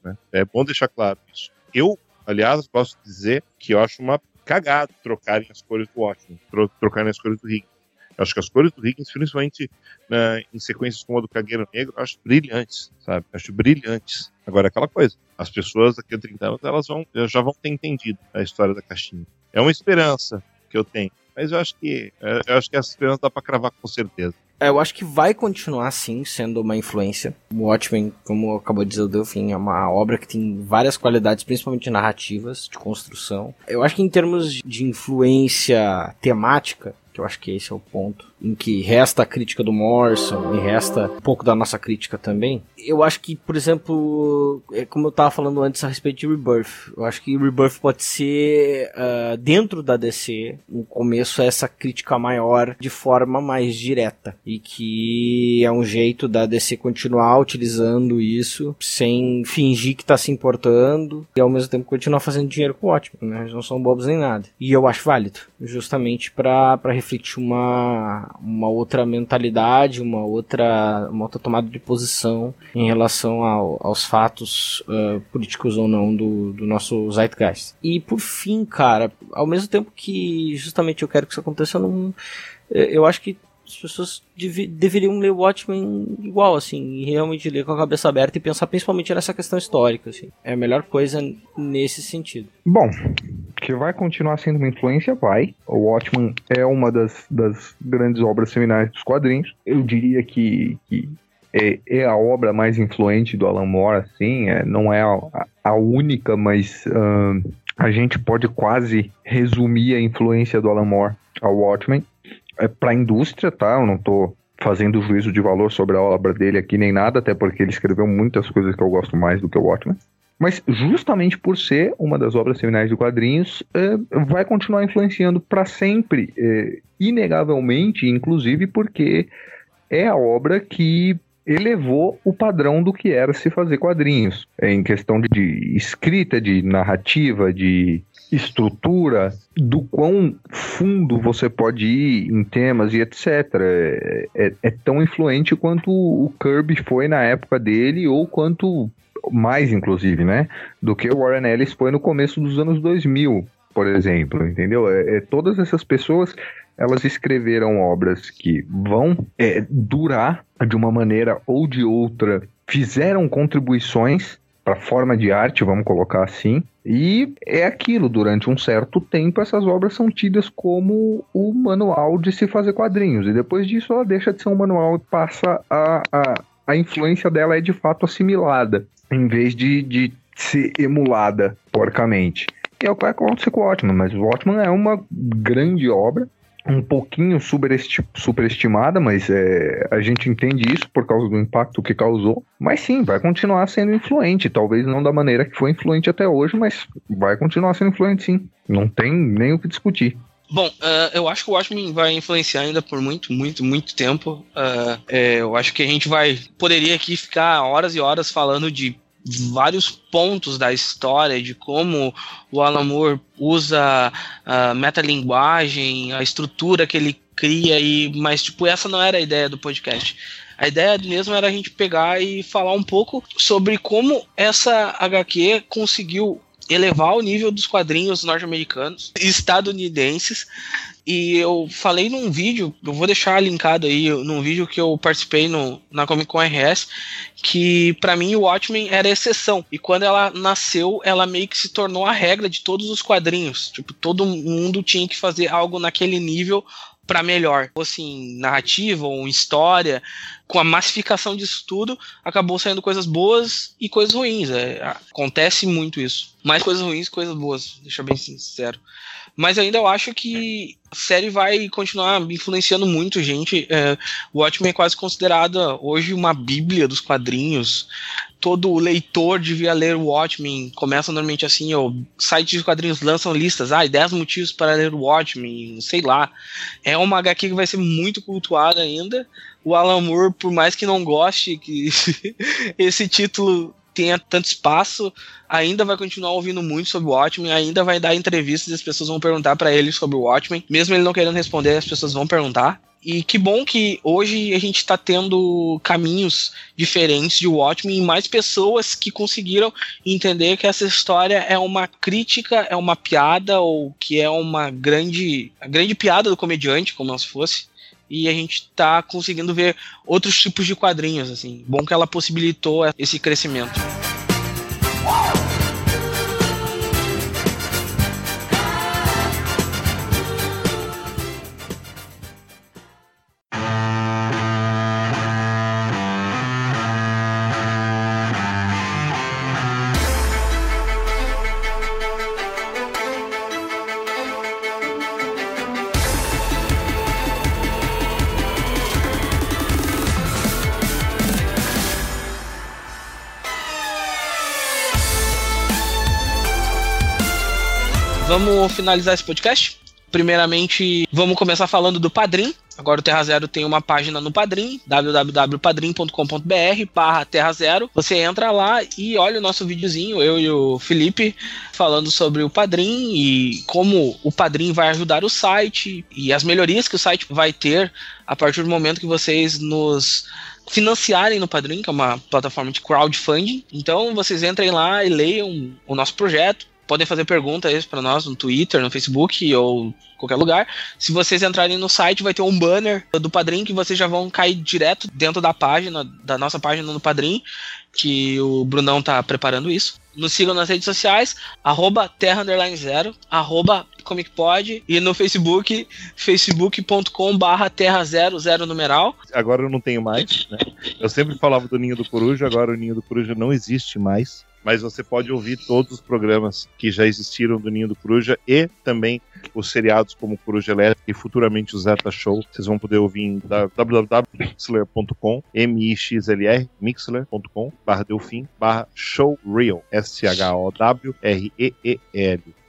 Né? É bom deixar claro isso. Eu, aliás, posso dizer que eu acho uma cagada trocarem as cores do Watchmen, tro trocarem as cores do Higgins. Eu acho que as cores do Higgins, principalmente né, em sequências como a do Cagueiro Negro, eu acho brilhantes, sabe? Eu acho brilhantes. Agora, é aquela coisa, as pessoas daqui a 30 anos, elas vão, já vão ter entendido a história da caixinha. É uma esperança que eu tenho, mas eu acho que, eu acho que essa esperança dá pra cravar com certeza. É, eu acho que vai continuar, sim, sendo uma influência. O Watchmen, como acabou de dizer o Delfim, é uma obra que tem várias qualidades, principalmente narrativas, de construção. Eu acho que em termos de influência temática, que eu acho que esse é o ponto, em que resta a crítica do Morrison e resta um pouco da nossa crítica também. Eu acho que, por exemplo, é como eu estava falando antes a respeito de Rebirth, eu acho que Rebirth pode ser, uh, dentro da DC, um começo essa crítica maior de forma mais direta. E que é um jeito da DC continuar utilizando isso sem fingir que está se importando e ao mesmo tempo continuar fazendo dinheiro com o ótimo, né? Eles não são bobos nem nada. E eu acho válido, justamente para refletir uma, uma outra mentalidade, uma outra, uma outra tomada de posição em relação ao, aos fatos uh, políticos ou não do, do nosso Zeitgeist. E por fim, cara, ao mesmo tempo que justamente eu quero que isso aconteça, eu, não, eu acho que as pessoas dev deveriam ler o Watchmen igual, assim, e realmente ler com a cabeça aberta e pensar principalmente nessa questão histórica, assim. É a melhor coisa nesse sentido. Bom, que vai continuar sendo uma influência, vai. O Watchmen é uma das, das grandes obras seminais dos quadrinhos. Eu diria que, que é, é, a obra mais influente do Alan Moore, assim, é, não é a, a única, mas a gente pode quase resumir a influência do Alan Moore ao Watchmen é para a indústria, tá? Eu não tô fazendo juízo de valor sobre a obra dele aqui nem nada, até porque ele escreveu muitas coisas que eu gosto mais do que o Watchmen. Mas justamente por ser uma das obras seminais de quadrinhos, é, vai continuar influenciando para sempre, é, inegavelmente, inclusive porque é a obra que elevou o padrão do que era se fazer quadrinhos, é, em questão de, de escrita, de narrativa, de estrutura, do quão fundo você pode ir em temas e etc. É, é, é, tão influente quanto o Kirby foi na época dele, ou quanto mais, inclusive, né? Do que o Warren Ellis foi no começo dos anos 2000, por exemplo, entendeu? É, é todas essas pessoas elas escreveram obras que vão é, durar de uma maneira ou de outra, fizeram contribuições para forma de arte, vamos colocar assim. E é aquilo, durante um certo tempo essas obras são tidas como o manual de se fazer quadrinhos. E depois disso ela deixa de ser um manual e passa a, a, a influência dela é de fato assimilada, em vez de, de ser emulada porcamente. E é o que vai acontecer com o Watchman, mas o Watchman é uma grande obra, um pouquinho superestimada, mas é, a gente entende isso por causa do impacto que causou. Mas sim, vai continuar sendo influente. Talvez não da maneira que foi influente até hoje, mas vai continuar sendo influente sim. Não tem nem o que discutir. Bom, uh, eu acho que o Watchmen vai influenciar ainda por muito, muito, muito tempo. Uh, é, eu acho que a gente vai. Poderia aqui ficar horas e horas falando de vários pontos da história, de como o Alan Moore usa a metalinguagem, a estrutura que ele cria, e mas tipo, essa não era a ideia do podcast. A ideia mesmo era a gente pegar e falar um pouco sobre como essa HQ conseguiu elevar o nível dos quadrinhos norte-americanos e estadunidenses. E eu falei num vídeo, eu vou deixar linkado aí, num vídeo que eu participei no, na Comic Con RS, que para mim o Watchmen era exceção. E quando ela nasceu, ela meio que se tornou a regra de todos os quadrinhos. Tipo, todo mundo tinha que fazer algo naquele nível para melhor. Assim, narrativa ou história, com a massificação disso tudo, acabou saindo coisas boas e coisas ruins. É, acontece muito isso. Mais coisas ruins coisas boas, deixa bem sincero. Mas ainda eu acho que a série vai continuar influenciando muito gente. É, o Watchmen é quase considerada hoje uma bíblia dos quadrinhos. Todo leitor devia ler o Watchmen. Começa normalmente assim, o site de quadrinhos lançam listas, ah, 10 motivos para ler o Watchmen, sei lá. É uma HQ que vai ser muito cultuada ainda. O Alan Moore, por mais que não goste que esse título tenha tanto espaço, ainda vai continuar ouvindo muito sobre o Watchmen, ainda vai dar entrevistas e as pessoas vão perguntar para ele sobre o Watchmen. Mesmo ele não querendo responder, as pessoas vão perguntar. E que bom que hoje a gente está tendo caminhos diferentes de Watchmen e mais pessoas que conseguiram entender que essa história é uma crítica, é uma piada, ou que é uma grande, a grande piada do comediante, como se fosse e a gente tá conseguindo ver outros tipos de quadrinhos, assim. Bom que ela possibilitou esse crescimento. Vamos finalizar esse podcast? Primeiramente, vamos começar falando do Padrim. Agora o Terra Zero tem uma página no Padrim, www.padrim.com.br barra Terra Zero. Você entra lá e olha o nosso videozinho, eu e o Felipe, falando sobre o Padrim e como o Padrim vai ajudar o site e as melhorias que o site vai ter a partir do momento que vocês nos financiarem no Padrim, que é uma plataforma de crowdfunding. Então vocês entrem lá e leiam o nosso projeto podem fazer perguntas para nós no Twitter, no Facebook ou qualquer lugar. Se vocês entrarem no site, vai ter um banner do Padrim que vocês já vão cair direto dentro da página, da nossa página no Padrim, que o Brunão tá preparando isso. Nos sigam nas redes sociais, arroba terra zero, arroba comicpod e no Facebook, facebook.com barra terra zero, zero numeral. Agora eu não tenho mais, né? Eu sempre falava do Ninho do Coruja, agora o Ninho do Coruja não existe mais mas você pode ouvir todos os programas que já existiram do Ninho do Coruja e também os seriados como Coruja Elétrica e futuramente o Zeta Show. Vocês vão poder ouvir em www.mixler.com, M-I-X-L-R, mixler.com, barra Delfim, barra Showreel, S-H-O-W-R-E-E-L.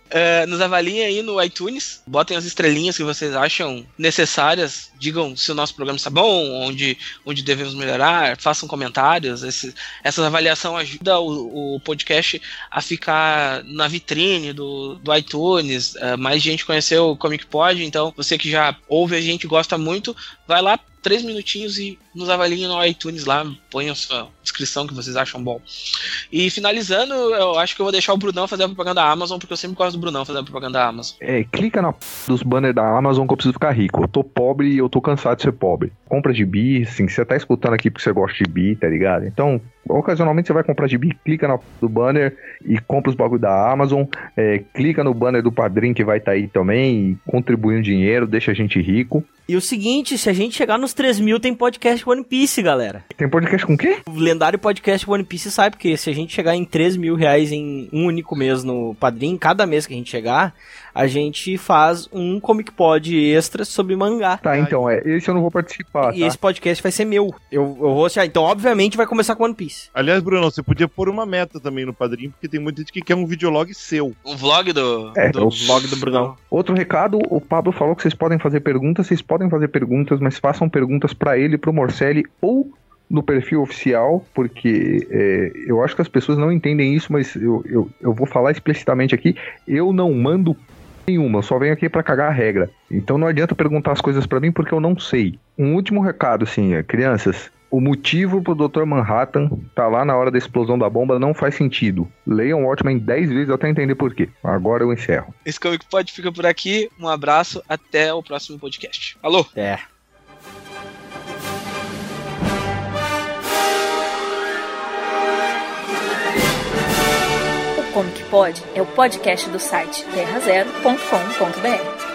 Uh, nos avaliem aí no iTunes, botem as estrelinhas que vocês acham necessárias, digam se o nosso programa está bom, onde, onde devemos melhorar, façam comentários. Esse, essa avaliação ajuda o, o, podcast a ficar na vitrine do, do iTunes. Uh, mais gente conheceu o Comic Pod, então você que já ouve a gente gosta muito, vai lá, três minutinhos e nos avaliem no iTunes lá, ponham sua descrição que vocês acham bom. E finalizando, eu acho que eu vou deixar o Brunão fazer a propaganda da Amazon, porque eu sempre gosto do Brunão fazer a propaganda da Amazon. É, clica na p... dos banners da Amazon que eu preciso ficar rico. Eu tô pobre e eu tô cansado de ser pobre. Compra de bi, assim, você tá escutando aqui porque você gosta de bi, tá ligado? Então, Ocasionalmente você vai comprar gibi, clica no banner e compra os bagulho da Amazon, é, clica no banner do padrinho que vai estar tá aí também, contribui um dinheiro, deixa a gente rico. E o seguinte, se a gente chegar nos 3 mil, tem podcast One Piece, galera. Tem podcast com o quê? O lendário podcast One Piece sai, porque se a gente chegar em 3 mil reais em um único mês no padrinho, cada mês que a gente chegar, a gente faz um Comic Pod extra sobre mangá. Tá, então, é, esse eu não vou participar. E tá? esse podcast vai ser meu. Eu, eu vou achar. Então, obviamente, vai começar com One Piece. Aliás, Bruno, você podia pôr uma meta também no padrinho, porque tem muita gente que quer um videolog seu. Um vlog do. É, do eu- vlog do Brunão. Outro recado, o Pablo falou que vocês podem fazer perguntas, vocês podem fazer perguntas, mas façam perguntas pra ele, pro Morcelli ou no perfil oficial, porque é, eu acho que as pessoas não entendem isso, mas eu, eu, eu vou falar explicitamente aqui, eu não mando nenhuma, eu só venho aqui pra cagar a regra. Então não adianta perguntar as coisas pra mim porque eu não sei. Um último recado, assim, é, crianças, o motivo pro Dr. Manhattan tá lá na hora da explosão da bomba não faz sentido. Leiam Watchmen 10 vezes até entender por quê. Agora eu encerro. Esse Comic Pod fica por aqui. Um abraço, até o próximo podcast. Alô? É. O Comic Pod é o podcast do site terrazero.com.br.